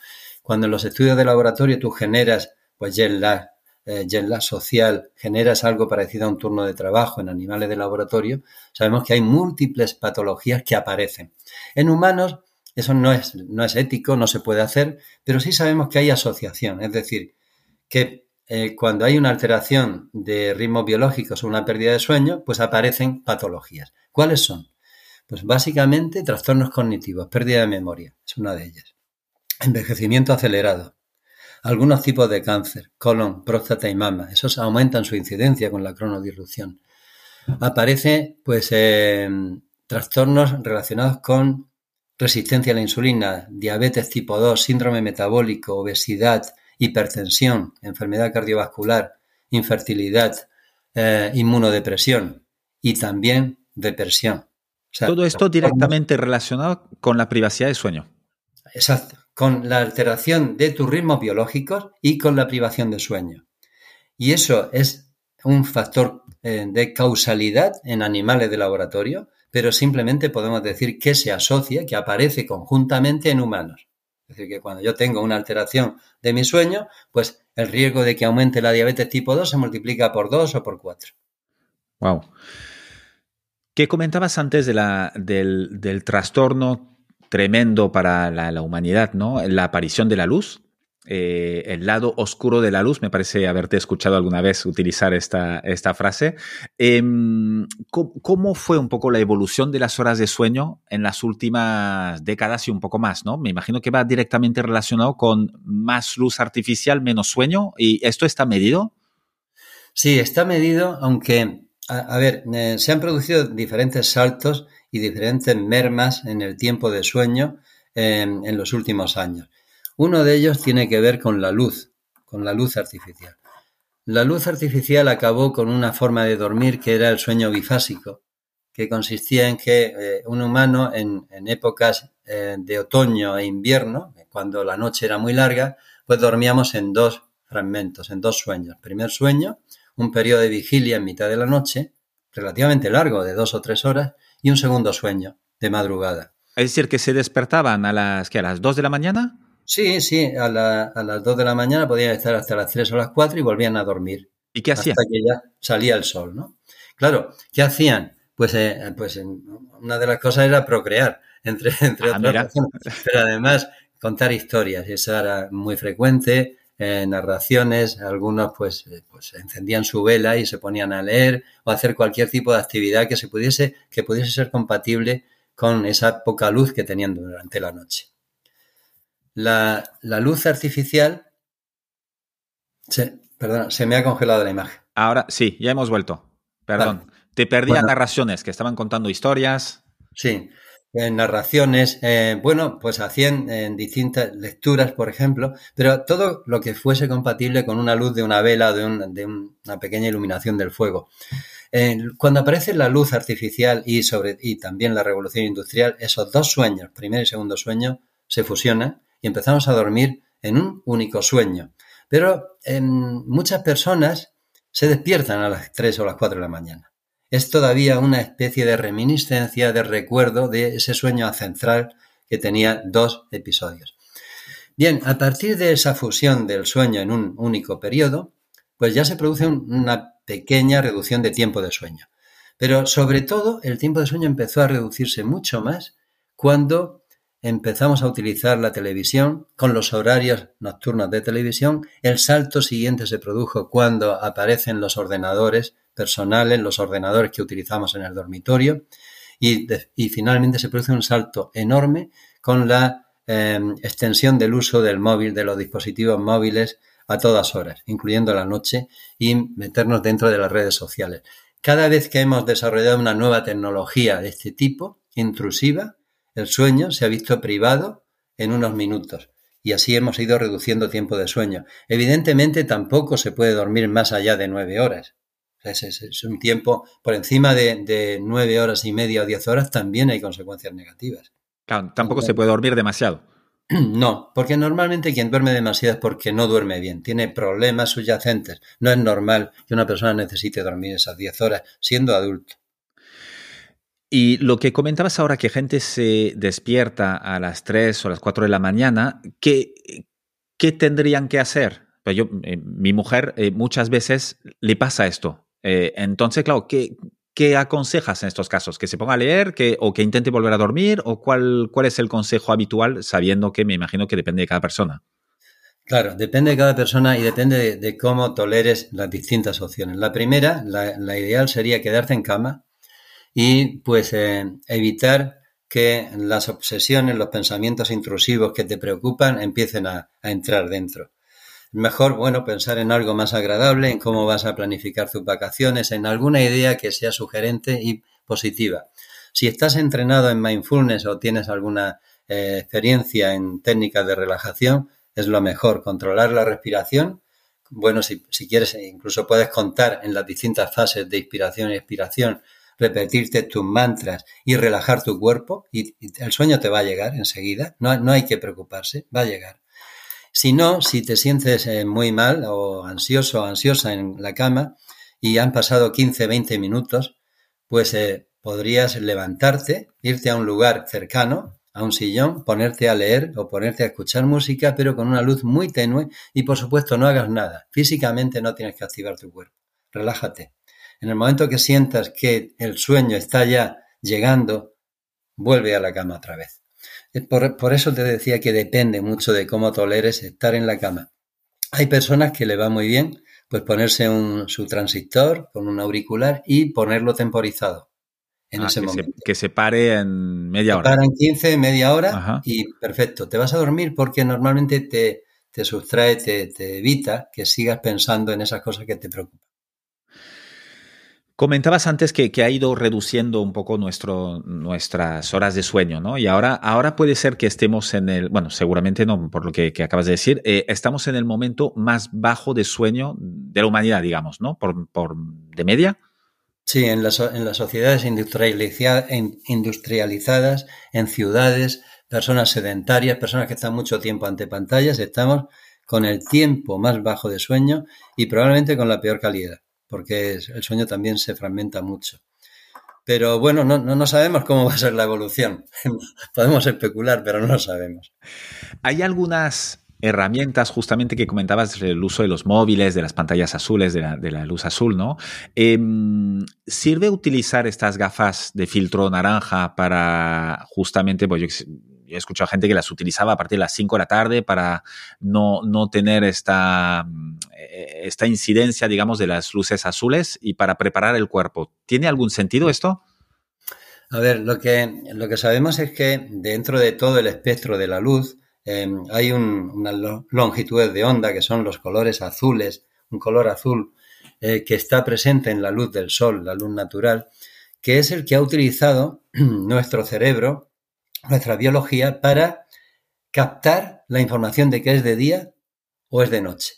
B: Cuando en los estudios de laboratorio tú generas, pues jet lag, eh, social, generas algo parecido a un turno de trabajo en animales de laboratorio, sabemos que hay múltiples patologías que aparecen. En humanos eso no es, no es ético, no se puede hacer, pero sí sabemos que hay asociación, es decir, que eh, cuando hay una alteración de ritmos biológicos o una pérdida de sueño, pues aparecen patologías. ¿Cuáles son? Pues básicamente trastornos cognitivos, pérdida de memoria, es una de ellas. Envejecimiento acelerado. Algunos tipos de cáncer, colon, próstata y mama, esos aumentan su incidencia con la cronodisrupción. Aparece, pues, eh, trastornos relacionados con resistencia a la insulina, diabetes tipo 2, síndrome metabólico, obesidad, hipertensión, enfermedad cardiovascular, infertilidad, eh, inmunodepresión y también depresión.
A: Todo esto directamente relacionado con la privacidad de sueño.
B: Exacto, con la alteración de tus ritmos biológicos y con la privación de sueño. Y eso es un factor eh, de causalidad en animales de laboratorio pero simplemente podemos decir que se asocia, que aparece conjuntamente en humanos. Es decir, que cuando yo tengo una alteración de mi sueño, pues el riesgo de que aumente la diabetes tipo 2 se multiplica por 2 o por 4.
A: Wow. ¿Qué comentabas antes del, del, trastorno tremendo para la, la, humanidad, ¿no? La aparición de la luz. Eh, el lado oscuro de la luz. Me parece haberte escuchado alguna vez utilizar esta, esta frase. Em, ¿cómo, fue un poco la evolución de las horas de sueño en las últimas décadas y un poco más? ¿no? Me imagino que va directamente relacionado con más luz artificial, menos sueño. ¿Y esto está medido?
B: Sí, está medido, aunque, a, ver, eh, se han producido diferentes saltos y diferentes mermas en el tiempo de sueño em, en los últimos años. Uno de ellos tiene que ver con la luz, con la luz artificial. La luz artificial acabó con una forma de dormir que era el sueño bifásico, que consistía en que eh, un humano en, épocas eh, de otoño e invierno, cuando la noche era muy larga, pues dormíamos en dos fragmentos, en dos sueños. Primer sueño, un periodo de vigilia en mitad de la noche, relativamente largo, de dos o tres horas, y un segundo sueño, de madrugada.
A: Es decir, que se despertaban a las, ¿qué, a las dos de la mañana.
B: Sí, sí, a, las 2 de la mañana podían estar hasta las 3 o las 4 y volvían a dormir.
A: ¿Y qué hacían?
B: Hasta que ya salía el sol, ¿no? Claro, ¿qué hacían? Pues, eh, pues una de las cosas era procrear, entre, entre ah, otras Pero además contar historias, eso era muy frecuente, eh, narraciones, algunos pues, eh, pues encendían su vela y se ponían a leer o hacer cualquier tipo de actividad que se pudiese, que pudiese ser compatible con esa poca luz que tenían durante la noche la, luz artificial. Se, perdón, se me ha congelado la imagen.
A: Ahora sí, ya hemos vuelto. Perdón. Te perdía narraciones, que estaban contando historias.
B: Sí, en narraciones. Eh, bueno, pues hacían en distintas lecturas, por ejemplo, pero todo lo que fuese compatible con una luz de una vela o de, de una pequeña iluminación del fuego. cuando aparece la luz artificial y, sobre, y también la revolución industrial, esos dos sueños, primer y segundo sueño, se fusionan y empezamos a dormir en un único sueño. Pero en muchas personas se despiertan a las 3 o las 4 de la mañana. Es todavía una especie de reminiscencia, de recuerdo de ese sueño central que tenía dos episodios. Bien, a partir de esa fusión del sueño en un único periodo, pues ya se produce una pequeña reducción de tiempo de sueño. Pero sobre todo el tiempo de sueño empezó a reducirse mucho más cuando empezamos a utilizar la televisión con los horarios nocturnos de televisión, el salto siguiente se produjo cuando aparecen los ordenadores personales, los ordenadores que utilizamos en el dormitorio, Y, finalmente se produce un salto enorme con la em, extensión del uso del móvil, de los dispositivos móviles a todas horas, incluyendo la noche, y meternos dentro de las redes sociales. Cada vez que hemos desarrollado una nueva tecnología de este tipo, intrusiva, el sueño se ha visto privado en unos minutos y así hemos ido reduciendo tiempo de sueño. Evidentemente tampoco se puede dormir más allá de nueve horas. Es, un tiempo por encima de, nueve horas y media o diez horas también hay consecuencias negativas.
A: Claro, tampoco se puede dormir demasiado.
B: No, porque normalmente quien duerme demasiado es porque no duerme bien, tiene problemas subyacentes. No es normal que una persona necesite dormir esas 10 horas siendo adulto.
A: Y lo que comentabas ahora, que gente se despierta a las 3 o las 4 de la mañana, ¿qué, qué tendrían que hacer? Pues yo, eh, mi mujer eh, muchas veces le pasa esto. Eh, entonces, claro, ¿qué, ¿Qué aconsejas en estos casos? ¿Que se ponga a leer que, o que intente volver a dormir? ¿O cuál, cuál es el consejo habitual, sabiendo que me imagino que depende de cada persona?
B: Claro, depende de cada persona y depende de, cómo toleres las distintas opciones. La primera, la, ideal sería quedarte en cama y pues eh, evitar que las obsesiones, los pensamientos intrusivos que te preocupan empiecen a entrar dentro. Mejor, bueno, pensar en algo más agradable, en cómo vas a planificar tus vacaciones, en alguna idea que sea sugerente y positiva. Si estás entrenado en mindfulness o tienes alguna eh, experiencia en técnicas de relajación, es lo mejor. Controlar la respiración. Bueno, si, si quieres, incluso puedes contar en las distintas fases de inspiración y expiración, repetirte tus mantras y relajar tu cuerpo y, el sueño te va a llegar enseguida. No, no hay que preocuparse, va a llegar. Si no, si te sientes eh, muy mal o ansioso o ansiosa en la cama y han pasado 15, 20 minutos, pues eh, podrías levantarte, irte a un lugar cercano, a un sillón, ponerte a leer o ponerte a escuchar música, pero con una luz muy tenue y por supuesto no hagas nada. Físicamente no tienes que activar tu cuerpo. Relájate. En el momento que sientas que el sueño está ya llegando, vuelve a la cama otra vez. Por, eso te decía que depende mucho de cómo toleres estar en la cama. Hay personas que le va muy bien pues ponerse un, su transistor con un auricular y ponerlo temporizado en ah, ese momento.
A: que se pare en media hora.
B: Se para en 15, media hora y perfecto. Te vas a dormir porque normalmente te, te sustrae, te, te evita que sigas pensando en esas cosas que te preocupan.
A: Comentabas antes que, ha ido reduciendo un poco nuestras horas de sueño, ¿no? Y ahora, ahora puede ser que estemos en el, bueno, seguramente no, por lo que, acabas de decir, eh, estamos en el momento más bajo de sueño de la humanidad, digamos, ¿no? Por, por de media.
B: Sí, en las, en las sociedades industrializadas, en ciudades, personas sedentarias, personas que están mucho tiempo ante pantallas, estamos con el tiempo más bajo de sueño y probablemente con la peor calidad porque el sueño también se fragmenta mucho. Pero bueno, no, no, sabemos cómo va a ser la evolución. Podemos especular, pero no lo sabemos.
A: Hay algunas herramientas justamente que comentabas el uso de los móviles, de las pantallas azules, de la, luz azul, ¿no? Em, ¿Sirve utilizar estas gafas de filtro naranja para justamente, pues he escuchado gente que las utilizaba a partir de las 5 de la tarde para no, no tener esta, eh, esta incidencia, digamos, de las luces azules y para preparar el cuerpo. ¿Tiene algún sentido esto?
B: A ver, lo que, lo que sabemos es que dentro de todo el espectro de la luz em, hay una longitud de onda que son los colores azules, un color azul eh, que está presente en la luz del sol, la luz natural, que es el que ha utilizado nuestro cerebro nuestra biología para captar la información de que es de día o es de noche.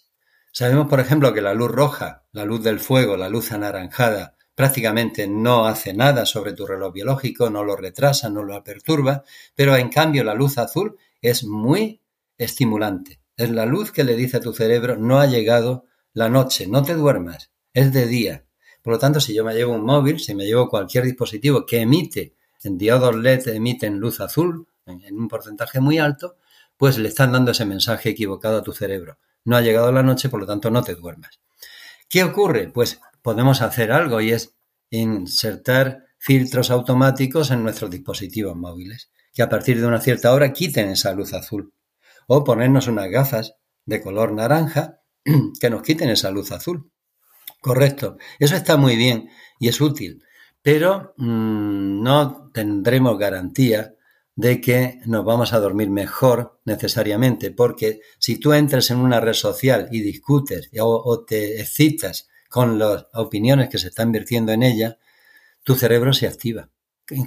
B: Sabemos, por ejemplo, que la luz roja, la luz del fuego, la luz anaranjada, prácticamente no hace nada sobre tu reloj biológico, no lo retrasa, no lo perturba, pero en cambio la luz azul es muy estimulante. Es la luz que le dice a tu cerebro, no ha llegado la noche, no te duermas, es de día. Por lo tanto, si yo me llevo un móvil, si me llevo cualquier dispositivo que emite diodos LED emiten luz azul en un porcentaje muy alto, pues le están dando ese mensaje equivocado a tu cerebro. No ha llegado la noche, por lo tanto no te duermas. ¿Qué ocurre? Pues podemos hacer algo y es insertar filtros automáticos en nuestros dispositivos móviles, que a partir de una cierta hora quiten esa luz azul. O ponernos unas gafas de color naranja que nos quiten esa luz azul. Correcto. Eso está muy bien y es útil. Pero mm, no tendremos garantía de que nos vamos a dormir mejor necesariamente, porque si tú entras en una red social y discutes o, te excitas con las opiniones que se están vertiendo en ella, tu cerebro se activa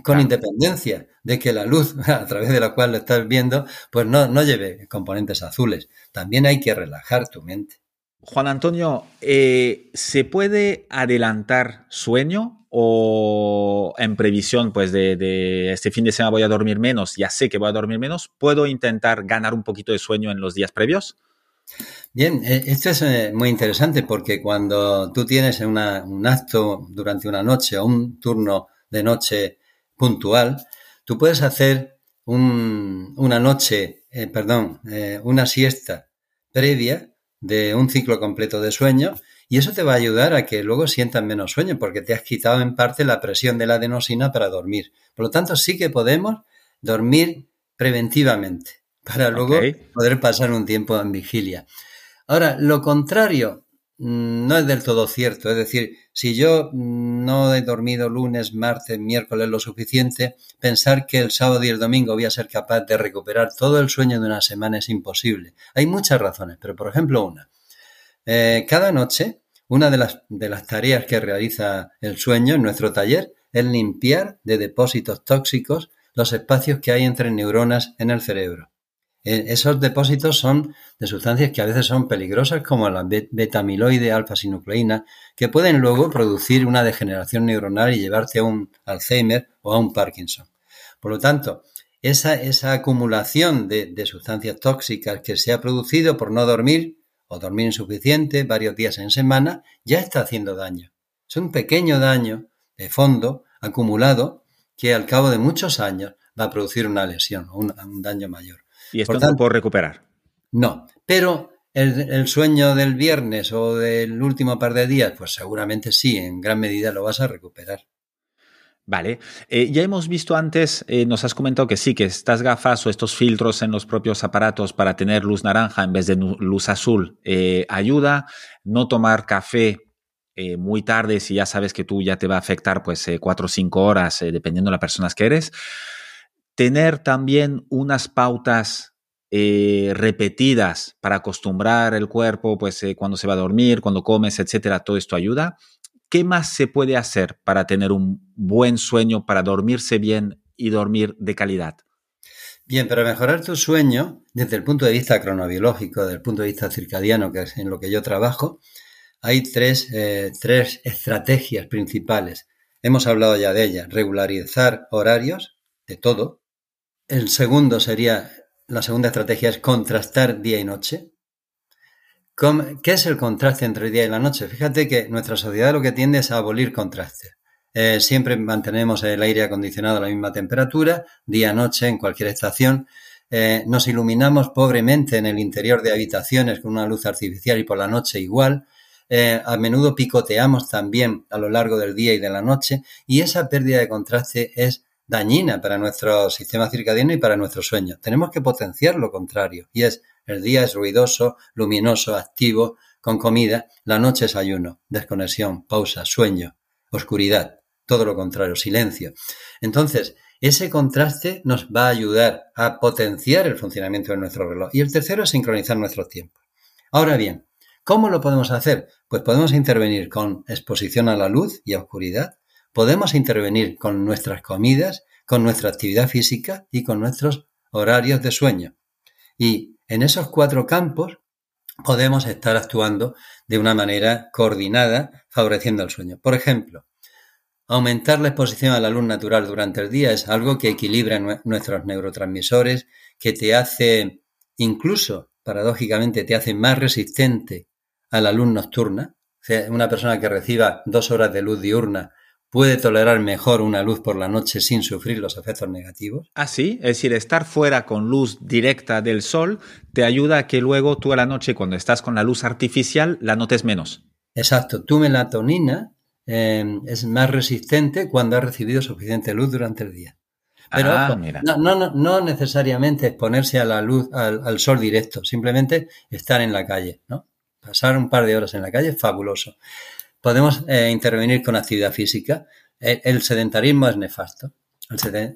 B: con independencia de que la luz a través de la cual lo estás viendo, pues no, no lleve componentes azules. También hay que relajar tu mente.
A: Juan Antonio, eh, ¿se puede adelantar sueño o en previsión pues de, este fin de semana voy a dormir menos, ya sé que voy a dormir menos, ¿puedo intentar ganar un poquito de sueño en los días previos?
B: Bien, eh, esto es eh, muy interesante porque cuando tú tienes un acto durante una noche o un turno de noche puntual, tú puedes hacer una noche, perdón, una siesta previa de un ciclo completo de sueño y eso te va a ayudar a que luego sientas menos sueño porque te has quitado en parte la presión de la adenosina para dormir. Por lo tanto, sí que podemos dormir preventivamente para luego poder pasar un tiempo en vigilia. Ahora, lo contrario Mm, no es del todo cierto. Es decir, si yo mm, no he dormido lunes, martes, miércoles lo suficiente, pensar que el sábado y el domingo voy a ser capaz de recuperar todo el sueño de una semana es imposible. Hay muchas razones, pero por ejemplo una. Eh, cada noche, una de las, tareas que realiza el sueño en nuestro taller es limpiar de depósitos tóxicos los espacios que hay entre neuronas en el cerebro. Eh, esos depósitos son de sustancias que a veces son peligrosas, como la betamiloide alfa-sinucleína, que pueden luego producir una degeneración neuronal y llevarte a un Alzheimer o a un Parkinson. Por lo tanto, esa, acumulación de sustancias tóxicas que se ha producido por no dormir o dormir insuficiente varios días en semana, ya está haciendo daño. Es un pequeño daño de fondo acumulado que al cabo de muchos años va a producir una lesión o un daño mayor.
A: Y esto no puedo recuperar.
B: No, pero el, sueño del viernes o del último par de días, pues seguramente sí, en gran medida lo vas a recuperar.
A: Vale, eh, ya hemos visto antes, eh, nos has comentado que sí, que estas gafas o estos filtros en los propios aparatos para tener luz naranja en vez de luz azul eh, ayuda. No tomar café muy tarde si ya sabes que tú ya te va a afectar pues cuatro o cinco horas, dependiendo de las personas que eres tener también unas pautas repetidas para acostumbrar el cuerpo, pues cuando se va a dormir, cuando comes, etcétera, todo esto ayuda. ¿Qué más se puede hacer para tener un buen sueño, para dormirse bien y dormir de calidad?
B: Bien, para mejorar tu sueño, desde el punto de vista cronobiológico, desde el punto de vista circadiano, que es en lo que yo trabajo, hay tres, eh, tres estrategias principales. Hemos hablado ya de ellas. Regularizar horarios de todo, el segundo sería, la segunda estrategia es contrastar día y noche. ¿Qué es el contraste entre el día y la noche? Fíjate que nuestra sociedad lo que tiende es a abolir contrastes. Eh, siempre mantenemos el aire acondicionado a la misma temperatura, día-noche, en cualquier estación. Eh, nos iluminamos pobremente en el interior de habitaciones con una luz artificial y por la noche igual. Eh, a menudo picoteamos también a lo largo del día y de la noche y esa pérdida de contraste es dañina para nuestro sistema circadiano y para nuestro sueño. Tenemos que potenciar lo contrario, y es el día es ruidoso, luminoso, activo, con comida, la noche es ayuno, desconexión, pausa, sueño, oscuridad, todo lo contrario, silencio. Entonces, ese contraste nos va a ayudar a potenciar el funcionamiento de nuestro reloj. Y el tercero es sincronizar nuestros tiempos. Ahora bien, ¿cómo lo podemos hacer? Pues podemos intervenir con exposición a la luz y a oscuridad, podemos intervenir con nuestras comidas, con nuestra actividad física y con nuestros horarios de sueño. Y en esos cuatro campos podemos estar actuando de una manera coordinada, favoreciendo el sueño. Por ejemplo, aumentar la exposición a la luz natural durante el día es algo que equilibra nuestros neurotransmisores, que te hace, incluso paradójicamente, te hace más resistente a la luz nocturna. O sea, una persona que reciba dos horas de luz diurna puede tolerar mejor una luz por la noche sin sufrir los efectos negativos.
A: Ah, sí, es decir, estar fuera con luz directa del sol te ayuda a que luego tú a la noche, cuando estás con la luz artificial, la notes menos.
B: Exacto, tu melatonina em, es más resistente cuando has recibido suficiente luz durante el día. Pero ah, No, no, no, necesariamente exponerse a la luz, al, sol directo, simplemente estar en la calle, ¿no? Pasar un par de horas en la calle es fabuloso. Podemos eh, intervenir con actividad física. el, sedentarismo es nefasto.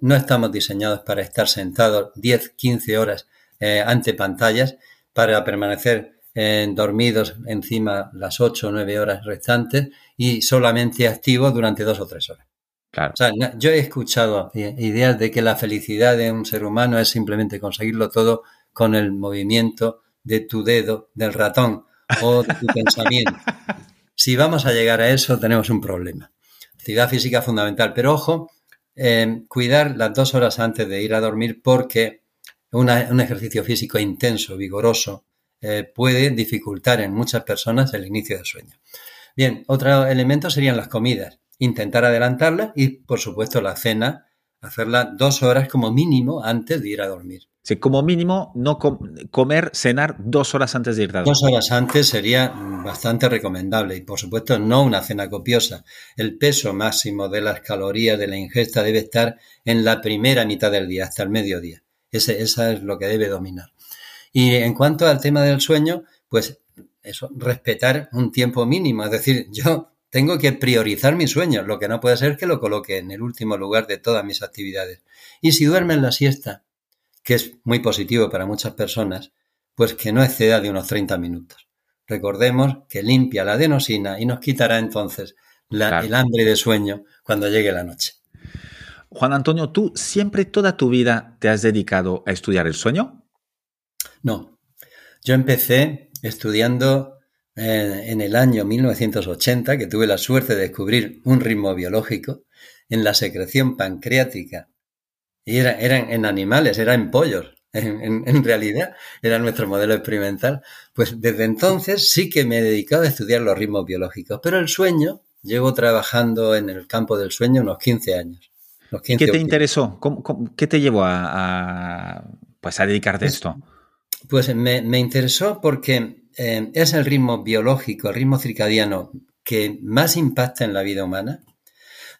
B: no estamos diseñados para estar sentados 10, 15 horas eh, ante pantallas para permanecer eh, dormidos encima las 8 o 9 horas restantes y solamente activos durante dos o tres horas. Claro. yo he escuchado ideas de que la felicidad de un ser humano es simplemente conseguirlo todo con el movimiento de tu dedo, del ratón o de tu pensamiento. Si vamos a llegar a eso, tenemos un problema. Actividad física fundamental, pero ojo, eh, cuidar las dos horas antes de ir a dormir porque un ejercicio físico intenso, vigoroso, eh, puede dificultar en muchas personas el inicio del sueño. Bien, otro elemento serían las comidas. Intentar adelantarlas y, por supuesto, la cena, hacerla dos horas como mínimo antes de ir a dormir.
A: Sí, como mínimo, no comer, cenar dos horas antes de ir a dormir.
B: Dos horas antes sería bastante recomendable y, por supuesto, no una cena copiosa. El peso máximo de las calorías de la ingesta debe estar en la primera mitad del día, hasta el mediodía. Ese, esa es lo que debe dominar. Y en cuanto al tema del sueño, pues eso, respetar un tiempo mínimo. Es decir, yo tengo que priorizar mi sueño. Lo que no puede ser que lo coloque en el último lugar de todas mis actividades. Y si duerme en la siesta, que es muy positivo para muchas personas, pues que no exceda de unos 30 minutos. Recordemos que limpia la adenosina y nos quitará entonces el hambre de sueño cuando llegue la noche.
A: Juan Antonio, ¿tú siempre toda tu vida te has dedicado a estudiar el sueño?
B: No. Yo empecé estudiando eh, en el año 1980, que tuve la suerte de descubrir un ritmo biológico en la secreción pancreática y era, eran en animales, era en pollos. En, realidad era nuestro modelo experimental. Pues desde entonces sí que me he dedicado a estudiar los ritmos biológicos, pero el sueño, llevo trabajando en el campo del sueño unos 15 años.
A: ¿Qué te interesó? qué te llevó a, pues a dedicarte a pues, esto?
B: Pues me, interesó porque eh, es el ritmo biológico, el ritmo circadiano que más impacta en la vida humana.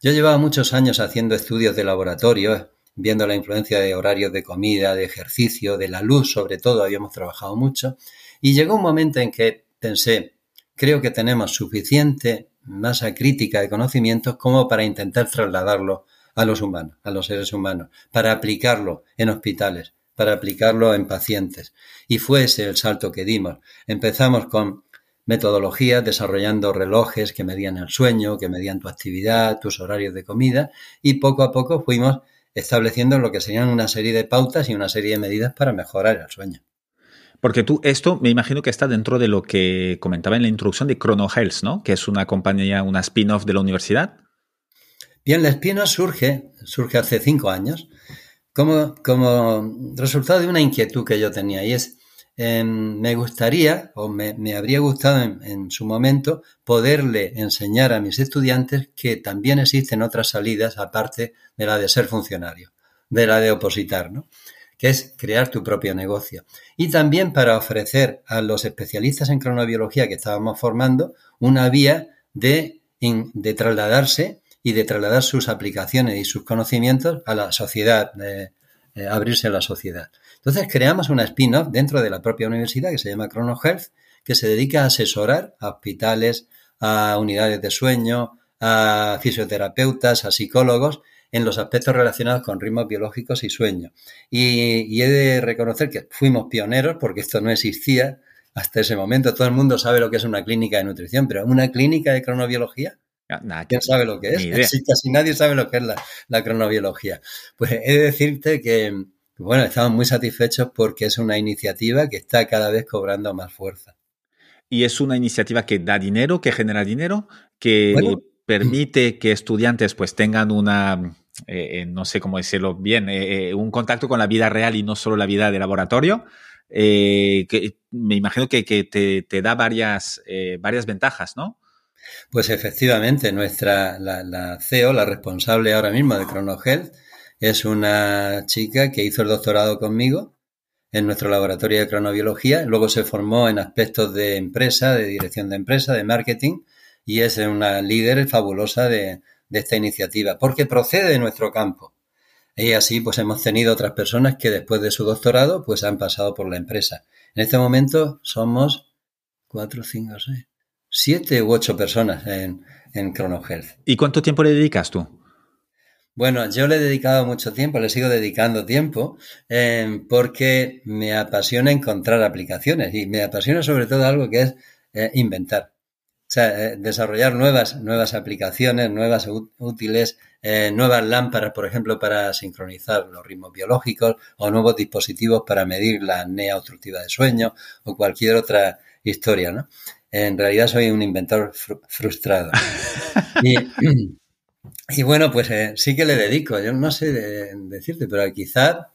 B: Yo llevaba muchos años haciendo estudios de laboratorio, viendo la influencia de horarios de comida, de ejercicio, de la luz sobre todo, habíamos trabajado mucho, y llegó un momento en que pensé, creo que tenemos suficiente masa crítica de conocimientos como para intentar trasladarlo a los humanos, a los seres humanos, para aplicarlo en hospitales, para aplicarlo en pacientes. Y fue ese el salto que dimos. Empezamos con metodologías, desarrollando relojes que medían el sueño, que medían tu actividad, tus horarios de comida, y poco a poco fuimos estableciendo lo que serían una serie de pautas y una serie de medidas para mejorar el sueño.
A: Porque tú, esto me imagino que está dentro de lo que comentaba en la introducción de Chrono Health, ¿no? Que es una compañía, una spin-off de la universidad.
B: Bien, la spin-off surge, surge hace cinco años, como, como resultado de una inquietud que yo tenía, y es Em, me gustaría, o me, habría gustado en, su momento, poderle enseñar a mis estudiantes que también existen otras salidas aparte de la de ser funcionario, de la de opositar, ¿no? que es crear tu propio negocio. Y también para ofrecer a los especialistas en cronobiología que estábamos formando una vía de, de trasladarse y de trasladar sus aplicaciones y sus conocimientos a la sociedad, eh, abrirse a la sociedad. Entonces creamos una spin-off dentro de la propia universidad que se llama Chrono Health, que se dedica a asesorar a hospitales, a unidades de sueño, a fisioterapeutas, a psicólogos en los aspectos relacionados con ritmos biológicos y sueño. Y, he de reconocer que fuimos pioneros porque esto no existía hasta ese momento. Todo el mundo sabe lo que es una clínica de nutrición, pero una clínica de cronobiología, ¿quién sabe lo que es? Casi, nadie sabe lo que es la, la cronobiología. Pues he de decirte que, bueno, estamos muy satisfechos porque es una iniciativa que está cada vez cobrando más fuerza.
A: Y es una iniciativa que da dinero, que genera dinero, que permite que estudiantes pues tengan una, eh, eh, no sé cómo decirlo bien, eh, un contacto con la vida real y no solo la vida de laboratorio. que me imagino que, te, da varias, varias ventajas, ¿no?
B: Pues efectivamente, nuestra, la, la, CEO, la responsable ahora mismo de ChronoHealth, es una chica que hizo el doctorado conmigo en nuestro laboratorio de cronobiología, luego se formó en aspectos de empresa, de dirección de empresa, de marketing, y es una líder fabulosa de, esta iniciativa, porque procede de nuestro campo. Y así pues hemos tenido otras personas que después de su doctorado pues han pasado por la empresa. En este momento somos cuatro, cinco, seis, siete u ocho personas en, en Chrono
A: ¿Y cuánto tiempo le dedicas tú?
B: Bueno, yo le he dedicado mucho tiempo, le sigo dedicando tiempo, eh, porque me apasiona encontrar aplicaciones y me apasiona sobre todo algo que es eh, inventar. O sea, eh, desarrollar nuevas, nuevas aplicaciones, nuevas útiles, nuevas lámparas, por ejemplo, para sincronizar los ritmos biológicos o nuevos dispositivos para medir la apnea obstructiva de sueño o cualquier otra historia, ¿no? En realidad soy un inventor frustrado. Y, y bueno, pues eh, sí que le dedico, yo no sé decirte, pero quizá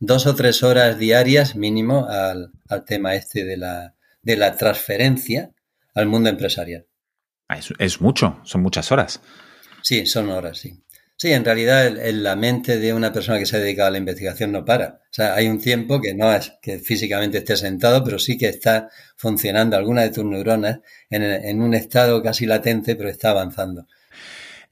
B: dos o tres horas diarias mínimo al, tema este de la, de la transferencia al mundo empresarial.
A: Ah, es, mucho, son muchas horas.
B: Sí, son horas, sí. Sí, en realidad la mente de una persona que se ha dedicado a la investigación no para. O sea, hay un tiempo que no es que físicamente esté sentado, pero sí que está funcionando alguna de tus neuronas en, en un estado casi latente, pero está avanzando.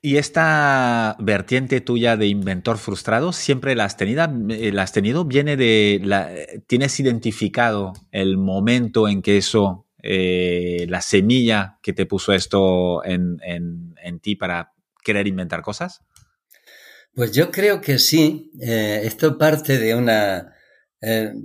A: ¿Y esta vertiente tuya de inventor frustrado siempre la has tenido? Eh, ¿La has tenido? ¿Viene de la, ¿Tienes identificado el momento en que eso, eh, la semilla que te puso esto en, ti para querer inventar cosas?
B: Pues yo creo que sí. Eh, esto parte de una...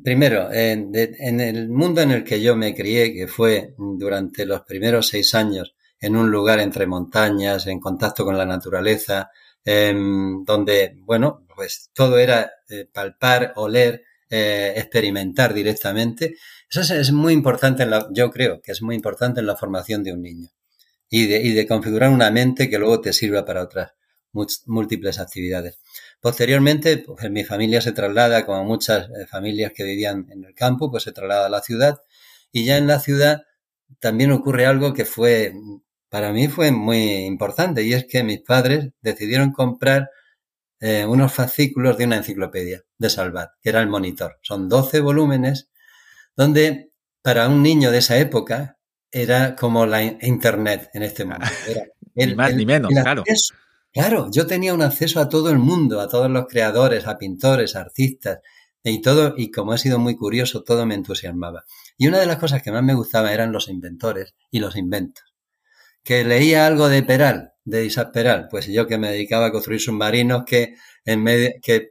B: primero, en el mundo en el que yo me crié, que fue durante los primeros seis años en un lugar entre montañas, en contacto con la naturaleza, em, donde, bueno, pues todo era eh, palpar, oler, eh, experimentar directamente. Eso es, muy importante, en la, yo creo que es muy importante en la formación de un niño y de, y de configurar una mente que luego te sirva para otras múltiples actividades. Posteriormente, pues mi familia se traslada, como muchas eh, familias que vivían en el campo, pues se traslada a la ciudad y ya en la ciudad también ocurre algo que fue para mí fue muy importante y es que mis padres decidieron comprar eh, unos fascículos de una enciclopedia de Salvat, que era el monitor. Son 12 volúmenes donde para un niño de esa época era como la internet en este momento.
A: ni más ni menos, claro.
B: Claro, yo tenía un acceso a todo el mundo, a todos los creadores, a pintores, artistas y todo, y como he sido muy curioso, todo me entusiasmaba. Y una de las cosas que más me gustaba eran los inventores y los inventos que leía algo de Peral, de Isaac Peral, pues yo que me dedicaba a construir submarinos que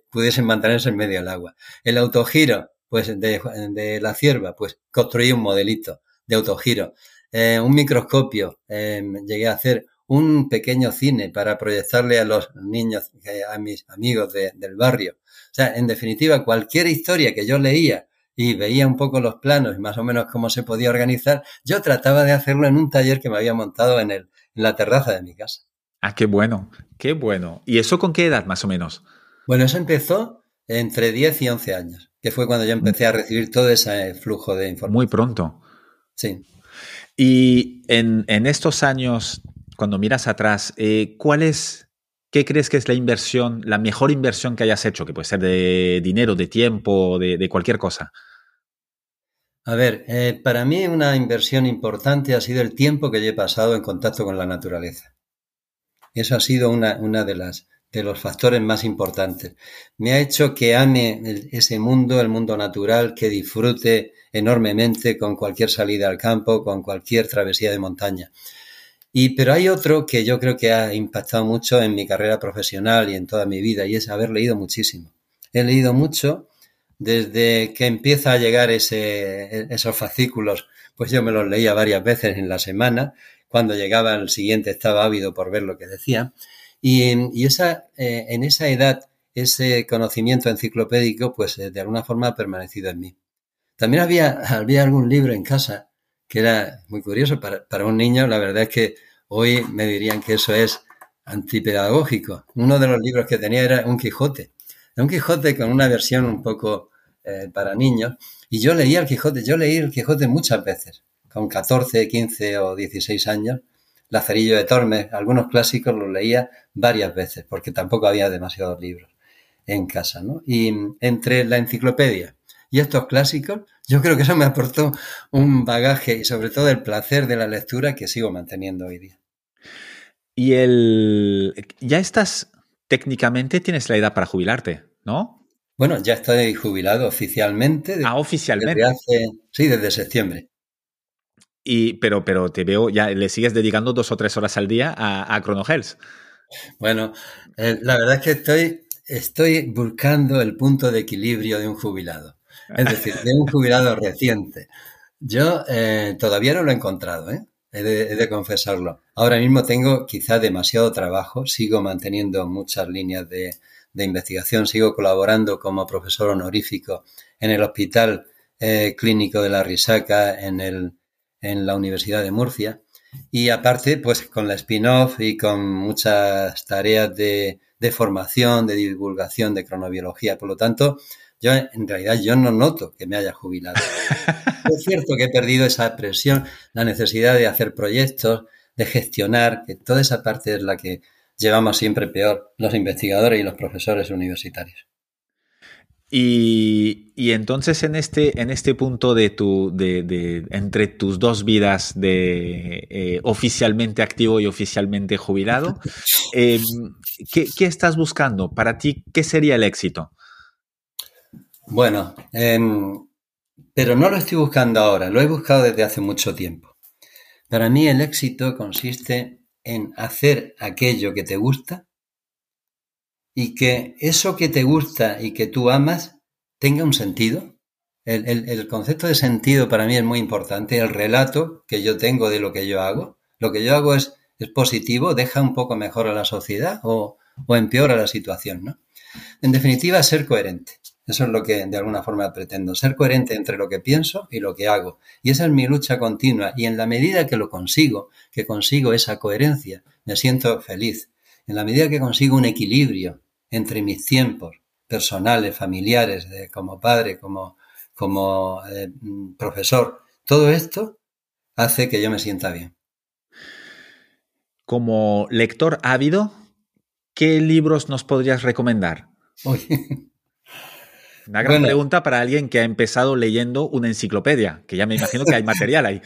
B: pudiesen mantenerse en medio del agua. El autogiro, pues de, la cierva, pues construí un modelito de autogiro. Eh, un microscopio, eh, llegué a hacer un pequeño cine para proyectarle a los niños, eh, a mis amigos del barrio. O sea, en definitiva, cualquier historia que yo leía y veía un poco los planos y más o menos cómo se podía organizar, yo trataba de hacerlo en un taller que me había montado en, el, en la terraza de mi casa.
A: Ah, qué bueno, qué bueno. ¿Y eso con qué edad más o menos?
B: Bueno, eso empezó entre 10 y 11 años, que fue cuando yo empecé a recibir todo ese flujo de información.
A: Muy pronto.
B: Sí.
A: Y en, en estos años, cuando miras atrás, eh, ¿cuál es, qué crees que es la inversión, la mejor inversión que hayas hecho? Que puede ser de dinero, de tiempo, de, cualquier cosa.
B: A ver, eh, para mí una inversión importante ha sido el tiempo que yo he pasado en contacto con la naturaleza. Eso ha sido una, una de las de los factores más importantes. Me ha hecho que ame ese mundo, el mundo natural, que disfrute enormemente con cualquier salida al campo, con cualquier travesía de montaña. Y pero hay otro que yo creo que ha impactado mucho en mi carrera profesional y en toda mi vida, y es haber leído muchísimo. He leído mucho desde que empieza a llegar ese, esos fascículos, pues yo me los leía varias veces en la semana. Cuando llegaba el siguiente estaba ávido por ver lo que decía. Y, esa, eh, en esa edad, ese conocimiento enciclopédico, pues eh, de alguna forma ha permanecido en mí. También había, había algún libro en casa que era muy curioso para, para un niño. La verdad es que hoy me dirían que eso es antipedagógico. Uno de los libros que tenía era Un Quijote un Quijote con una versión un poco eh, para niños. Y yo leía el Quijote, yo leí el Quijote muchas veces, con 14, 15 o 16 años. Lazarillo de Tormes, algunos clásicos los leía varias veces, porque tampoco había demasiados libros en casa, ¿no? Y entre la enciclopedia y estos clásicos, yo creo que eso me aportó un bagaje y sobre todo el placer de la lectura que sigo manteniendo hoy día.
A: Y el... ¿Ya estás técnicamente tienes la edad para jubilarte, ¿no?
B: Bueno, ya estoy jubilado oficialmente.
A: ah, oficialmente.
B: sí, desde septiembre.
A: Y, pero, pero te veo, ya le sigues dedicando dos o tres horas al día a, a Chrono
B: Bueno, eh, la verdad es que estoy, estoy buscando el punto de equilibrio de un jubilado, es decir, de un jubilado reciente. Yo eh, todavía no lo he encontrado, ¿eh? He de, confesarlo. Ahora mismo tengo quizá demasiado trabajo, sigo manteniendo muchas líneas de, investigación, sigo colaborando como profesor honorífico en el Hospital Clínico de la Risaca en, el, en la Universidad de Murcia y aparte, pues con la spin-off y con muchas tareas de, formación, de divulgación de cronobiología. Por lo tanto, yo en realidad yo no noto que me haya jubilado. es cierto que he perdido esa presión, la necesidad de hacer proyectos, de gestionar, que toda esa parte es la que llevamos siempre peor los investigadores y los profesores universitarios.
A: Y, entonces en este, en este punto de tu, de, entre tus dos vidas de eh, oficialmente activo y oficialmente jubilado, em, ¿qué, estás buscando? Para ti, ¿qué sería el éxito?
B: Bueno, em, pero no lo estoy buscando ahora, lo he buscado desde hace mucho tiempo. Para mí el éxito consiste en hacer aquello que te gusta y que eso que te gusta y que tú amas tenga un sentido. El, concepto de sentido para mí es muy importante. El relato que yo tengo de lo que yo hago. Lo que yo hago es, es positivo, deja un poco mejor a la sociedad o, o empeora la situación. ¿no? En definitiva, ser coherente. Eso es lo que de alguna forma pretendo, ser coherente entre lo que pienso y lo que hago. Y esa es mi lucha continua. Y en la medida que lo consigo, que consigo esa coherencia, me siento feliz. En la medida que consigo un equilibrio entre mis tiempos personales, familiares, como padre, como, como eh, profesor, todo esto hace que yo me sienta bien.
A: Como lector ávido, ¿qué libros nos podrías recomendar? Una gran pregunta para alguien que ha empezado leyendo una enciclopedia, que ya me imagino que hay material ahí.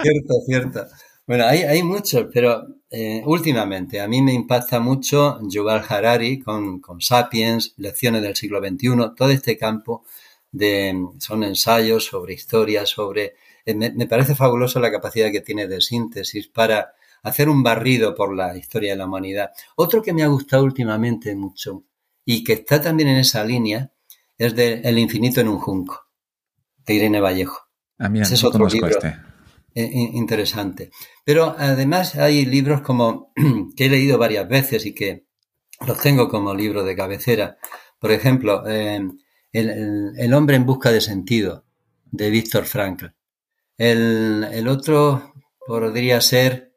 B: cierto, cierto. Bueno, hay, hay muchos, pero eh, últimamente a mí me impacta mucho Yuval Harari con, con Sapiens, Lecciones del siglo XXI, todo este campo de, son ensayos sobre historia, sobre... Eh, me, me, parece fabuloso la capacidad que tiene de síntesis para hacer un barrido por la historia de la humanidad. Otro que me ha gustado últimamente mucho y que está también en esa línea es de El infinito en un junco, de Irene Vallejo.
A: Ah, mira, Ese es otro libro. Este.
B: Eh, interesante. Pero además hay libros como que he leído varias veces y que los tengo como libro de cabecera. Por ejemplo, eh, el, hombre en busca de sentido, de Víctor Frankl. El, otro podría ser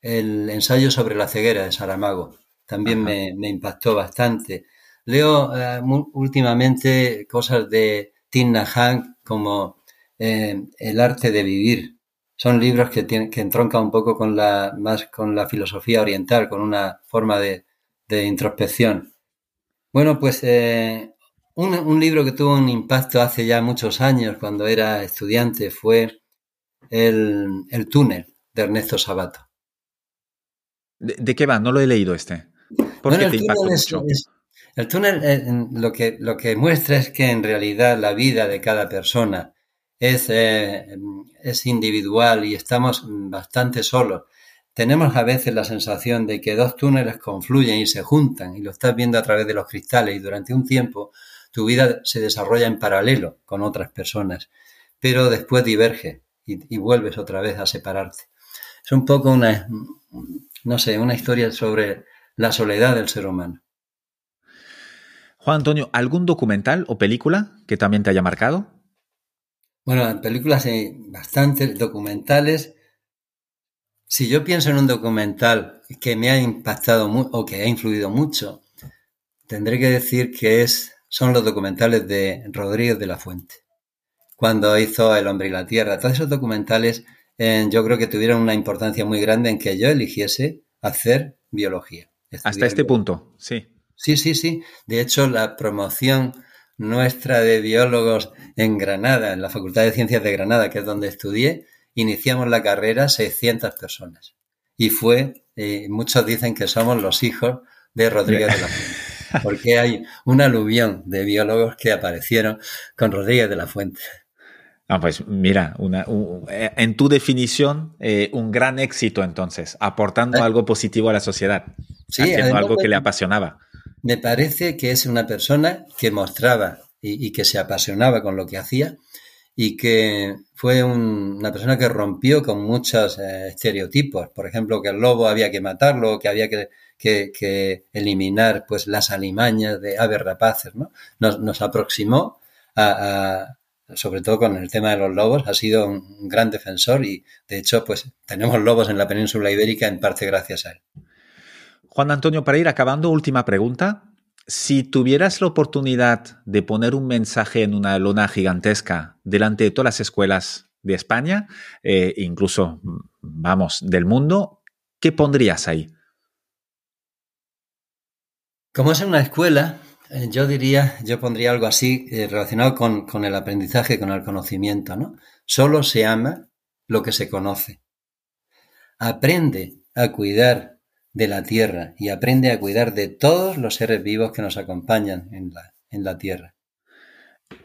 B: el ensayo sobre la ceguera de Saramago. También me, impactó bastante. Leo eh, últimamente cosas de Tim Hank como El arte de vivir, son libros que, tienen, que entroncan un poco con la, más con la filosofía oriental, con una forma de, introspección. Bueno, pues eh, un, libro que tuvo un impacto hace ya muchos años, cuando era estudiante, fue El, túnel de Ernesto Sabato.
A: ¿De, qué va? No lo he leído este. ¿Por qué te impactó mucho?
B: El túnel eh, lo, que, lo que muestra es que en realidad la vida de cada persona es, eh, es individual y estamos bastante solos. Tenemos a veces la sensación de que dos túneles confluyen y se juntan y lo estás viendo a través de los cristales y durante un tiempo tu vida se desarrolla en paralelo con otras personas, pero después diverge y, y vuelves otra vez a separarte. Es un poco una, no sé, una historia sobre la soledad del ser humano.
A: Juan Antonio, ¿algún documental o película que también te haya marcado?
B: Bueno, en películas hay bastantes documentales. Si yo pienso en un documental que me ha impactado o que ha influido mucho, tendré que decir que es, son los documentales de Rodríguez de la Fuente. Cuando hizo El hombre y la tierra. Todos esos documentales eh, yo creo que tuvieron una importancia muy grande en que yo eligiese hacer biología.
A: Hasta este punto, sí.
B: Sí, sí, sí. De hecho, la promoción nuestra de biólogos en Granada, en la Facultad de Ciencias de Granada, que es donde estudié, iniciamos la carrera 600 personas. Y fue, eh, muchos dicen que somos los hijos de Rodríguez de la Fuente, porque hay un aluvión de biólogos que aparecieron con Rodríguez de la Fuente.
A: Ah, pues mira, eh, en tu definición, eh, un gran éxito entonces, aportando algo positivo a la sociedad. haciendo algo que le apasionaba.
B: Me parece que es una persona que mostraba y, que se apasionaba con lo que hacía y que fue una persona que rompió con muchos eh, estereotipos. Por ejemplo, que el lobo había que matarlo, que había que, eliminar pues las alimañas de aves rapaces. ¿no? Nos, aproximó a, sobre todo con el tema de los lobos, ha sido un gran defensor y de hecho pues tenemos lobos en la península ibérica en parte gracias a él.
A: Juan Antonio, para ir acabando, última pregunta. Si tuvieras la oportunidad de poner un mensaje en una lona gigantesca delante de todas las escuelas de España, eh, incluso, vamos, del mundo, ¿qué pondrías ahí?
B: Como es una escuela, eh, yo diría, yo pondría algo así eh, relacionado con, con, el aprendizaje, con el conocimiento, ¿no? Solo se ama lo que se conoce. Aprende a cuidar de la tierra y aprende a cuidar de todos los seres vivos que nos acompañan en la, en la tierra.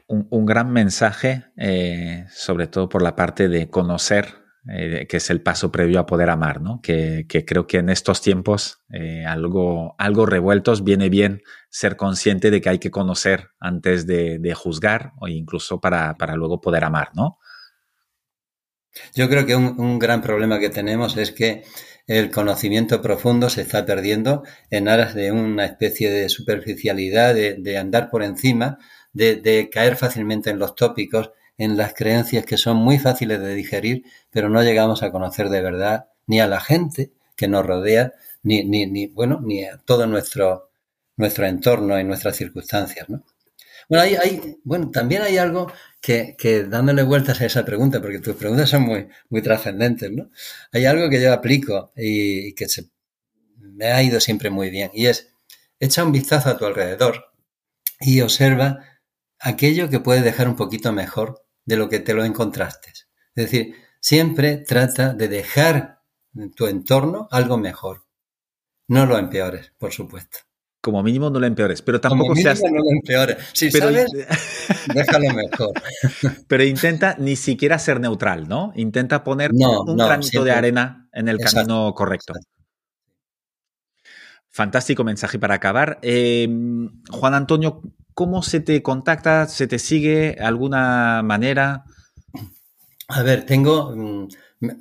A: Un, gran mensaje, eh, sobre todo por la parte de conocer, eh, que es el paso previo a poder amar, ¿no? Que, creo que en estos tiempos, eh, algo, algo revueltos, viene bien ser consciente de que hay que conocer antes de, juzgar o incluso para, para, luego poder amar, ¿no?
B: Yo creo que un gran problema que tenemos es que el conocimiento profundo se está perdiendo en aras de una especie de superficialidad, de, andar por encima, de, caer fácilmente en los tópicos, en las creencias que son muy fáciles de digerir, pero no llegamos a conocer de verdad ni a la gente que nos rodea, ni, ni, ni bueno, ni a todo nuestro, nuestro entorno y nuestras circunstancias, ¿no? Bueno, hay, hay, bueno, también hay algo que, que, dándole vueltas a esa pregunta, porque tus preguntas son muy, muy trascendentes, ¿no? Hay algo que yo aplico y, que se, me ha ido siempre muy bien, y es, echa un vistazo a tu alrededor y observa aquello que puede dejar un poquito mejor de lo que te lo encontraste. Es decir, siempre trata de dejar en tu entorno algo mejor. No lo empeores, por supuesto
A: como mínimo no lo empeores, pero tampoco como
B: seas... no lo empeores. Si sabes, déjalo mejor.
A: pero intenta ni siquiera ser neutral, ¿no? Intenta poner un granito de arena en el camino correcto. Fantástico mensaje para acabar. Em, Juan Antonio, ¿cómo se te contacta? ¿Se te sigue alguna manera?
B: A ver, tengo mm,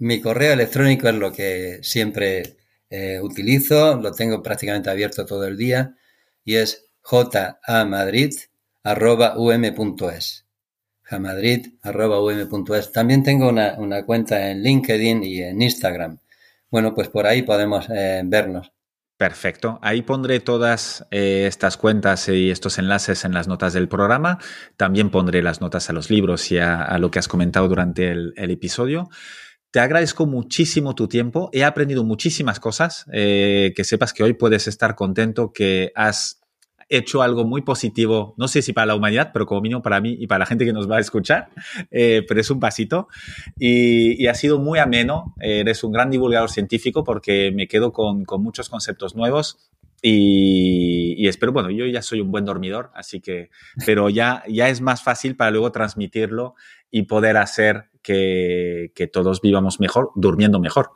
B: mi correo electrónico es lo que siempre eh, utilizo, lo tengo prácticamente abierto todo el día y es jamadrid.um.es. jamadrid.um.es. También tengo una, cuenta en LinkedIn y en Instagram. Bueno, pues por ahí podemos eh, vernos.
A: Perfecto. Ahí pondré todas eh, estas cuentas y estos enlaces en las notas del programa. También pondré las notas a los libros y a, lo que has comentado durante el episodio. Te agradezco muchísimo tu tiempo. He aprendido muchísimas cosas. Eh, que sepas que hoy puedes estar contento que has hecho algo muy positivo, no sé si para la humanidad, pero como mínimo para mí y para la gente que nos va a escuchar, eh, pero es un pasito. Y, ha sido muy ameno, eres un gran divulgador científico porque me quedo con, con muchos conceptos nuevos y, y, espero, bueno, yo ya soy un buen dormidor, así que, pero ya, ya es más fácil para luego transmitirlo y poder hacer que, todos vivamos mejor, durmiendo mejor.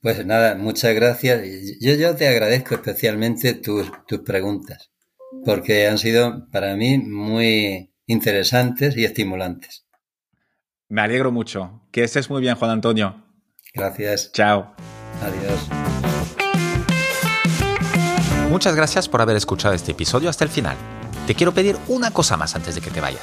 B: Pues nada, muchas gracias. Yo, yo te agradezco especialmente tus, tus preguntas, porque han sido para mí muy interesantes y estimulantes.
A: Me alegro mucho. Que estés muy bien, Juan Antonio.
B: Gracias.
A: Chao.
B: Adiós.
A: Muchas gracias por haber escuchado este episodio hasta el final. Te quiero pedir una cosa más antes de que te vayas.